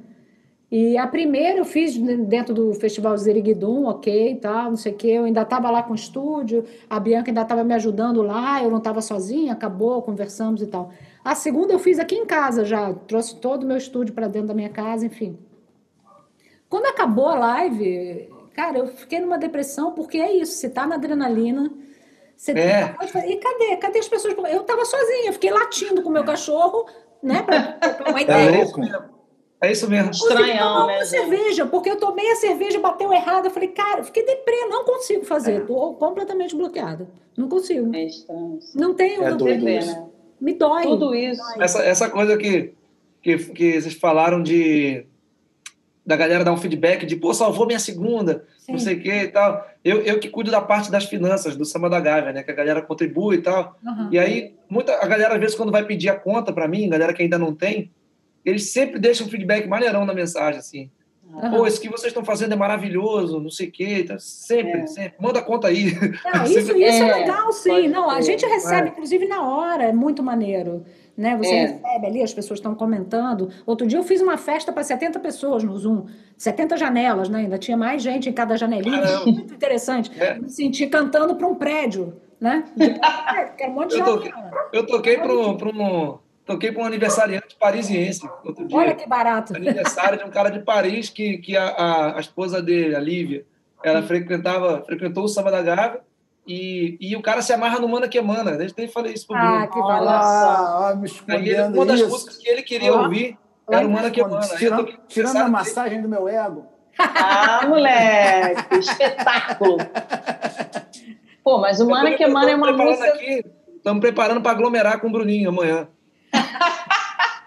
E a primeira eu fiz dentro do Festival Zeriguidum, ok, tal, não sei o quê. Eu ainda estava lá com o estúdio, a Bianca ainda estava me ajudando lá, eu não estava sozinha, acabou, conversamos e tal. A segunda eu fiz aqui em casa já, trouxe todo o meu estúdio para dentro da minha casa, enfim. Quando acabou a live, cara, eu fiquei numa depressão, porque é isso, você está na adrenalina, você é. tá... E cadê? Cadê as pessoas? Eu estava sozinha, fiquei latindo com o meu cachorro, né, para uma é ideia. É louco. É isso mesmo. Estranhão, né? cerveja, porque eu tomei a cerveja, bateu errado. Eu falei, cara, fiquei deprê, não consigo fazer. Estou é. completamente bloqueada. Não consigo. É estranho. Não tenho. É não doido tenho. Né? Me dói. Tudo isso. Essa, essa coisa que, que, que vocês falaram de da galera dar um feedback de, pô, salvou minha segunda, Sim. não sei o que e tal. Eu, eu que cuido da parte das finanças do Samba da Gávea, né? Que a galera contribui e tal. Uhum. E aí, muita, a galera, às vezes, quando vai pedir a conta para mim, galera que ainda não tem, eles sempre deixam um feedback maneirão na mensagem, assim. Uhum. Pô, isso que vocês estão fazendo é maravilhoso, não sei o quê. Então, sempre, é. sempre. Manda conta aí. Não, isso, isso é, é legal, sim. Não, a gente recebe, é. inclusive, na hora, é muito maneiro. Né? Você é. recebe ali, as pessoas estão comentando. Outro dia eu fiz uma festa para 70 pessoas no Zoom, 70 janelas, né? ainda tinha mais gente em cada janelinha, Caramba. muito interessante. É. Me senti cantando para um prédio, né? De... um monte de eu, toquei, eu toquei para um Toquei para um aniversariante parisiense outro dia. Olha que barato. Aniversário de um cara de Paris que, que a, a, a esposa dele, a Lívia, ela hum. frequentava, frequentou o Samba da Gávea e, e o cara se amarra no Mana que Mana. Desde que falei isso pro Bruno. Ah, que ah, ah, me escondendo Uma das músicas que ele queria ah, ouvir era o Mana que Mana. Tirando, tirando a massagem do meu ego. Ah, moleque, espetáculo. Pô, mas o Mana que Mana é uma música... Estamos preparando para aglomerar com o Bruninho amanhã.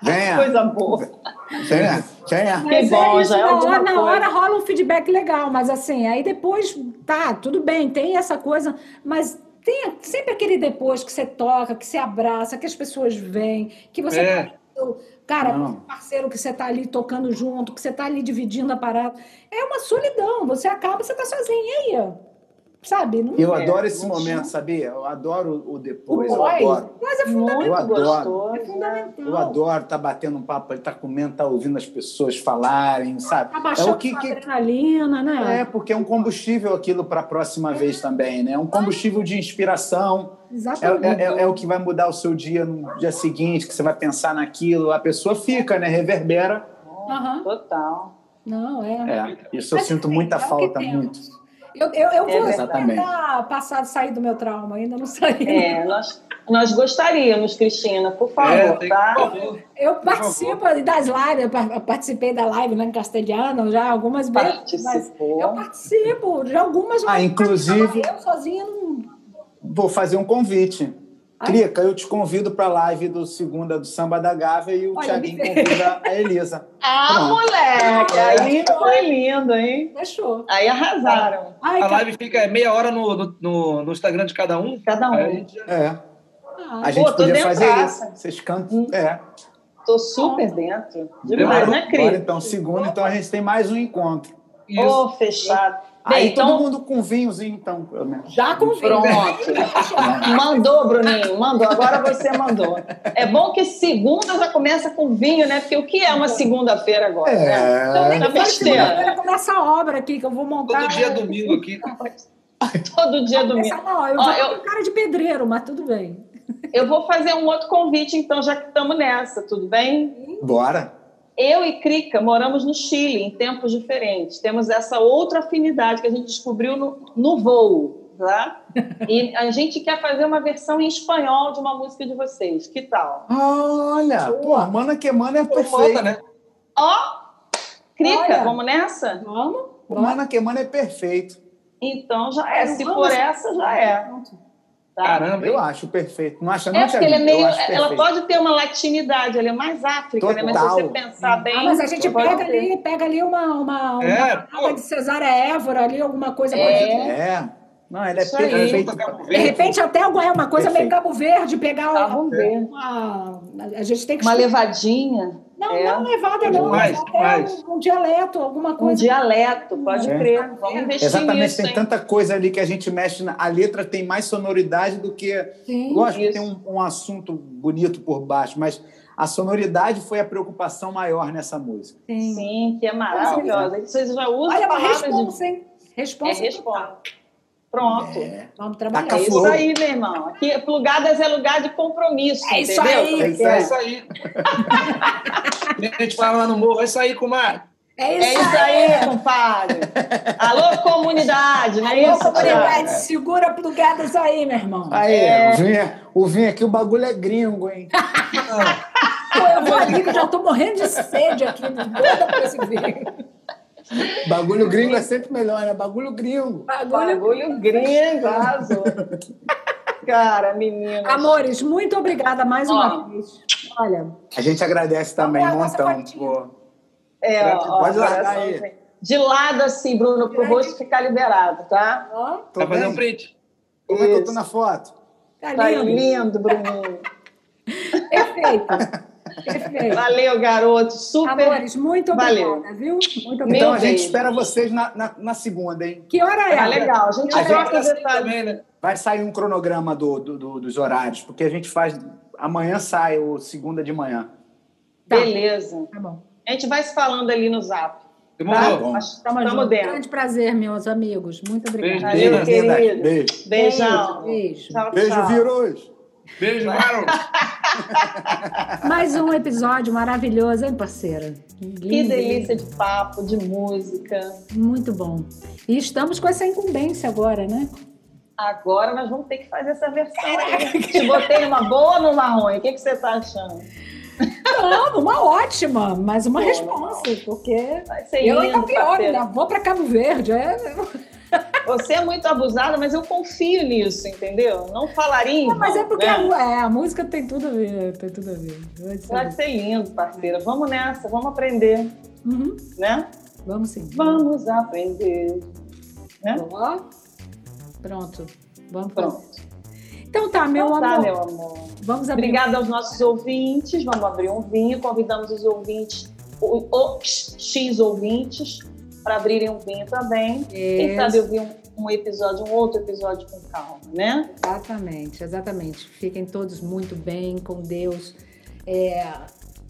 Venha. Coisa boa. Venha, venha. Que bom, é isso, já é na, hora, na hora rola um feedback legal, mas assim, aí depois, tá, tudo bem, tem essa coisa, mas tem sempre aquele depois que você toca, que você abraça, que as pessoas vêm, que você. É. Tá, cara, Não. parceiro que você tá ali tocando junto, que você tá ali dividindo a parada. É uma solidão, você acaba, você tá sozinho. E aí, ó? Sabe? Não eu é, adoro esse momento, sabia? Eu adoro o depois, o eu adoro. Mas é fundamental. Eu adoro. É fundamental. Eu adoro estar tá batendo um papo, estar tá comendo, estar tá ouvindo as pessoas falarem, sabe? Tá baixando é o que, que adrenalina, né? É, porque é um combustível aquilo para a próxima é. vez também, né? É um combustível de inspiração. Exatamente. É, é, é, o que vai mudar o seu dia no dia seguinte, que você vai pensar naquilo, a pessoa fica, né? Reverbera. Uhum. Total. Não, é. é isso eu sinto muita é falta, muito. Eu, eu, eu vou é tentar passar, sair do meu trauma, ainda não saí. É, nós, nós gostaríamos, Cristina, por favor, é, tá? Eu participo das lives, eu participei da live né, em castelhano já algumas vezes, mas eu participo de algumas. Ah, inclusive. Eu sozinha não. Vou fazer um convite. Crica, eu te convido para a live do Segunda do Samba da Gávea e o Tiaguinho convida a Elisa. Ah, Pronto. moleque! Aí foi lindo, hein? Fechou. Aí arrasaram. Ai, a live fica meia hora no, no, no, Instagram de cada um? Cada um. Gente... É. Ah, a gente pô, podia fazer isso. Vocês cantam. Hum. É. Tô super dentro. Demais, né, Cris? Então, segunda, então a gente tem mais um encontro. Ô, oh, fechado. Bem, Aí então... todo mundo com vinhozinho, então, pelo menos. Já com vinho. Pronto. mandou, Bruninho, mandou. Agora você mandou. É bom que segunda já começa com vinho, né? Porque o que é uma segunda-feira agora? É. Né? Então, tá segunda-feira começa a obra aqui, que eu vou montar. Todo dia é domingo aqui. Todo dia é domingo. Não, eu vou eu... cara de pedreiro, mas tudo bem. Eu vou fazer um outro convite, então, já que estamos nessa, tudo bem? Bora. Eu e Krika moramos no Chile em tempos diferentes. Temos essa outra afinidade que a gente descobriu no, no voo, tá? E a gente quer fazer uma versão em espanhol de uma música de vocês. Que tal? Olha, pô, Mana que Mana é perfeita, né? Ó, Krika, vamos nessa? Vamos. Mana que Mana é perfeito. Então já é. Se por essa, já é. Pronto. Tá? Caramba, eu acho perfeito. Não acha não, é porque ele é meio, ela pode ter uma latinidade, ele é mais África, Total. né? Mas se você pensar bem. Ah, mas a gente pega ali, pega ali uma, uma, uma é, de cesárea Évora ali, alguma coisa. É. é. Não, ela é perfeita. De repente, até é uma coisa Perfeito. meio Cabo Verde, pegar Verde. Uma, a gente tem que uma levadinha. Não, é. não levada, não. Mais, mais. Um, um, dialeto, alguma coisa. Um dialeto, pode é. crer. Vamos investir Exatamente, nisso, tem hein? tanta coisa ali que a gente mexe. Na... A letra tem mais sonoridade do que. Sim, Lógico isso. que tem um, um assunto bonito por baixo, mas a sonoridade foi a preocupação maior nessa música. Sim, Sim que é maravilhosa. Vocês já usam Olha, palavras responsa, de... hein? Responsa. É responsa. Pronto. É. Vamos trabalhar. É isso aí, meu irmão. Aqui, plugadas é lugar de compromisso. É isso entendeu? aí. É isso aí. É isso aí. a gente fala lá no morro, é isso aí, comadre. É isso, é isso aí, aí, compadre. Alô, comunidade, não é Alô, isso? comunidade, segura plugadas aí, meu irmão. Aí, é. o, vinho, o vinho aqui, o bagulho é gringo, hein? Pô, eu vou ali que já tô morrendo de sede aqui, doida pra esse vinho. Bagulho gringo é sempre melhor, né? Bagulho gringo. Bagulho, Bagulho gringo, arrasou. Cara, menina. Amores, muito obrigada mais uma ó, vez. Olha. A gente agradece também um montão. É, ó, Pode largar aí. De lado, assim, Bruno, pro rosto ficar liberado, tá? Ó. Vai fazer um print. Como Isso. é que eu tô na foto? Tá, tá lindo, lindo Bruno. Perfeito. Perfeito. Valeu, garoto. Super. Amores, muito obrigada, Valeu. viu? Muito obrigada. Então a gente espera vocês na, na, na, segunda, hein? Que hora é? Ah, legal. A gente a troca gente também, né? Vai sair um cronograma do, do, do, dos horários, porque a gente faz. Amanhã sai o segunda de manhã. Tá. Beleza. Tá bom. A gente vai se falando ali no zap. Demorou. Tá? Estamos dentro. Grande prazer, meus amigos. Muito obrigada. Beijo, Valeu, querido. Beijo. Beijão. Beijo. Tchau, Beijo, tchau. virus. Beijo. Mais um episódio maravilhoso, hein, parceira? Lindo. Que delícia de papo, de música. Muito bom. E estamos com essa incumbência agora, né? Agora nós vamos ter que fazer essa versão aí. Te botei numa boa ou numa ruim? O que, que você está achando? Não, uma ótima, mas uma Pô, resposta, porque Vai ser eu lindo, pior, ainda vou para Cabo Verde. É... Você é muito abusada, mas eu confio nisso, entendeu? Não falaria. Não, mas é porque né? a, é, a, música tem tudo a ver, tem tudo a ver. Vai ser, Vai ser lindo, parceira. Vamos nessa, vamos aprender. Uhum. Né? Vamos sim. Vamos aprender. Né? Pronto. Vamos Pronto. Então tá, meu então, tá, amor. meu amor. Vamos abrir. Obrigada aos nossos ouvintes. Vamos abrir um vinho. Convidamos os ouvintes, os X ouvintes, para abrirem um vinho também. Isso. Quem sabe ouvir um, um episódio, um outro episódio com calma, né? Exatamente, exatamente. Fiquem todos muito bem, com Deus, é,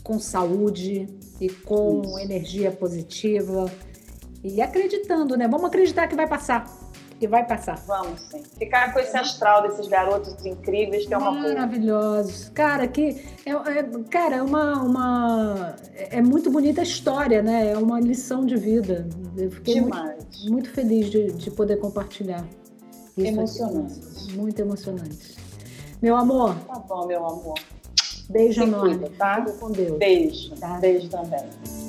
com saúde e com Isso. energia positiva. E acreditando, né? Vamos acreditar que vai passar que vai passar. Vamos sim. Ficar com esse astral desses garotos incríveis que é uma Maravilhosos. Cara, que é, é, cara, é uma, uma é muito bonita a história, né? É uma lição de vida. Eu fiquei Demais. Muito, muito feliz de, de poder compartilhar. Isso emocionante. Aqui. Muito emocionante. Meu amor. Tá bom, meu amor. Beijo enorme. Cuida, tá? com Deus. Beijo. Tá? Beijo também.